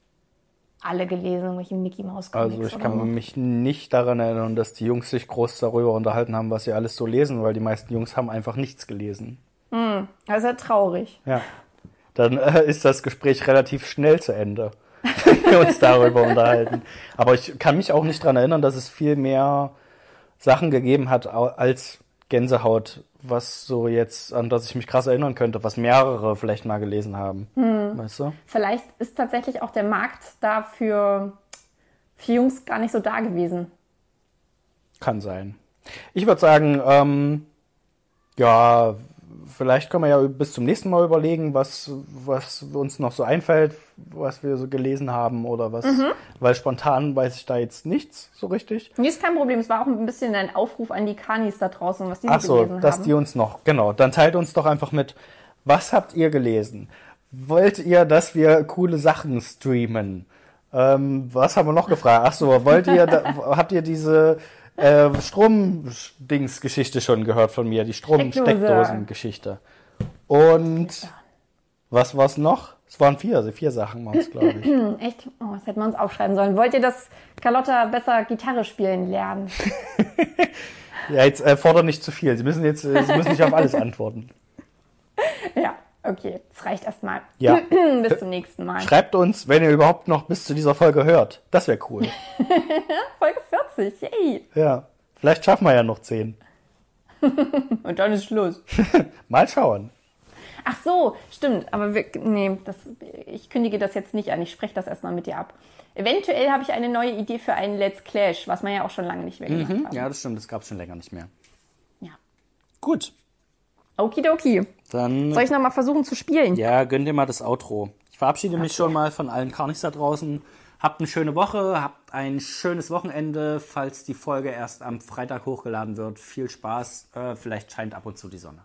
alle gelesen, irgendwelche Mickey Mouse Comics. Also ich kann so. mich nicht daran erinnern, dass die Jungs sich groß darüber unterhalten haben, was sie alles so lesen, weil die meisten Jungs haben einfach nichts gelesen. Das ist ja traurig. Ja. Dann äh, ist das Gespräch relativ schnell zu Ende, wenn wir uns darüber unterhalten. Aber ich kann mich auch nicht daran erinnern, dass es viel mehr Sachen gegeben hat als Gänsehaut, was so jetzt, an das ich mich krass erinnern könnte, was mehrere vielleicht mal gelesen haben. Weißt du? Vielleicht ist tatsächlich auch der Markt dafür für Jungs gar nicht so da gewesen. Kann sein. Ich würde sagen, ähm, ja, vielleicht können wir ja bis zum nächsten Mal überlegen, was, was uns noch so einfällt, was wir so gelesen haben oder was, weil spontan weiß ich da jetzt nichts so richtig. Nee, ist kein Problem. Es war auch ein bisschen ein Aufruf an die Kanis da draußen, was die so Ach so, gelesen dass haben. die uns noch, genau, dann teilt uns doch einfach mit, was habt ihr gelesen? Wollt ihr, dass wir coole Sachen streamen? Ähm, was haben wir noch gefragt? Ach so, wollt ihr, da, habt ihr diese äh, Strom-Dings-Geschichte schon gehört von mir? Die Strom-Steckdosen-Geschichte. Und was war's noch? Es waren vier, also vier Sachen waren es, glaube ich. Echt? Oh, das hätten wir uns aufschreiben sollen. Wollt ihr, dass Carlotta besser Gitarre spielen lernen? Ja, jetzt äh, fordert nicht zu viel. Sie müssen jetzt, äh, Sie müssen nicht auf alles antworten. Okay. Das reicht erstmal. Ja. Bis zum nächsten Mal. Schreibt uns, wenn ihr überhaupt noch bis zu dieser Folge hört. Das wäre cool. Folge 40. Yay. Ja. Vielleicht schaffen wir ja noch zehn. Und dann ist Schluss. Mal schauen. Ach so, stimmt. Aber wir, nee, das, ich kündige das jetzt nicht an. Ich spreche das erstmal mit dir ab. Eventuell habe ich eine neue Idee für einen Let's Clash, was man ja auch schon lange nicht mehr gemacht hat. Ja, das stimmt. Das gab es schon länger nicht mehr. Ja. Gut. Okidoki. Dann Soll ich nochmal versuchen zu spielen? ja, gönn dir mal das Outro. Ich verabschiede mich schon mal von allen Karnis da draußen. Habt eine schöne Woche, habt ein schönes Wochenende, falls die Folge erst am Freitag hochgeladen wird. Viel Spaß. Äh, vielleicht scheint ab und zu die Sonne.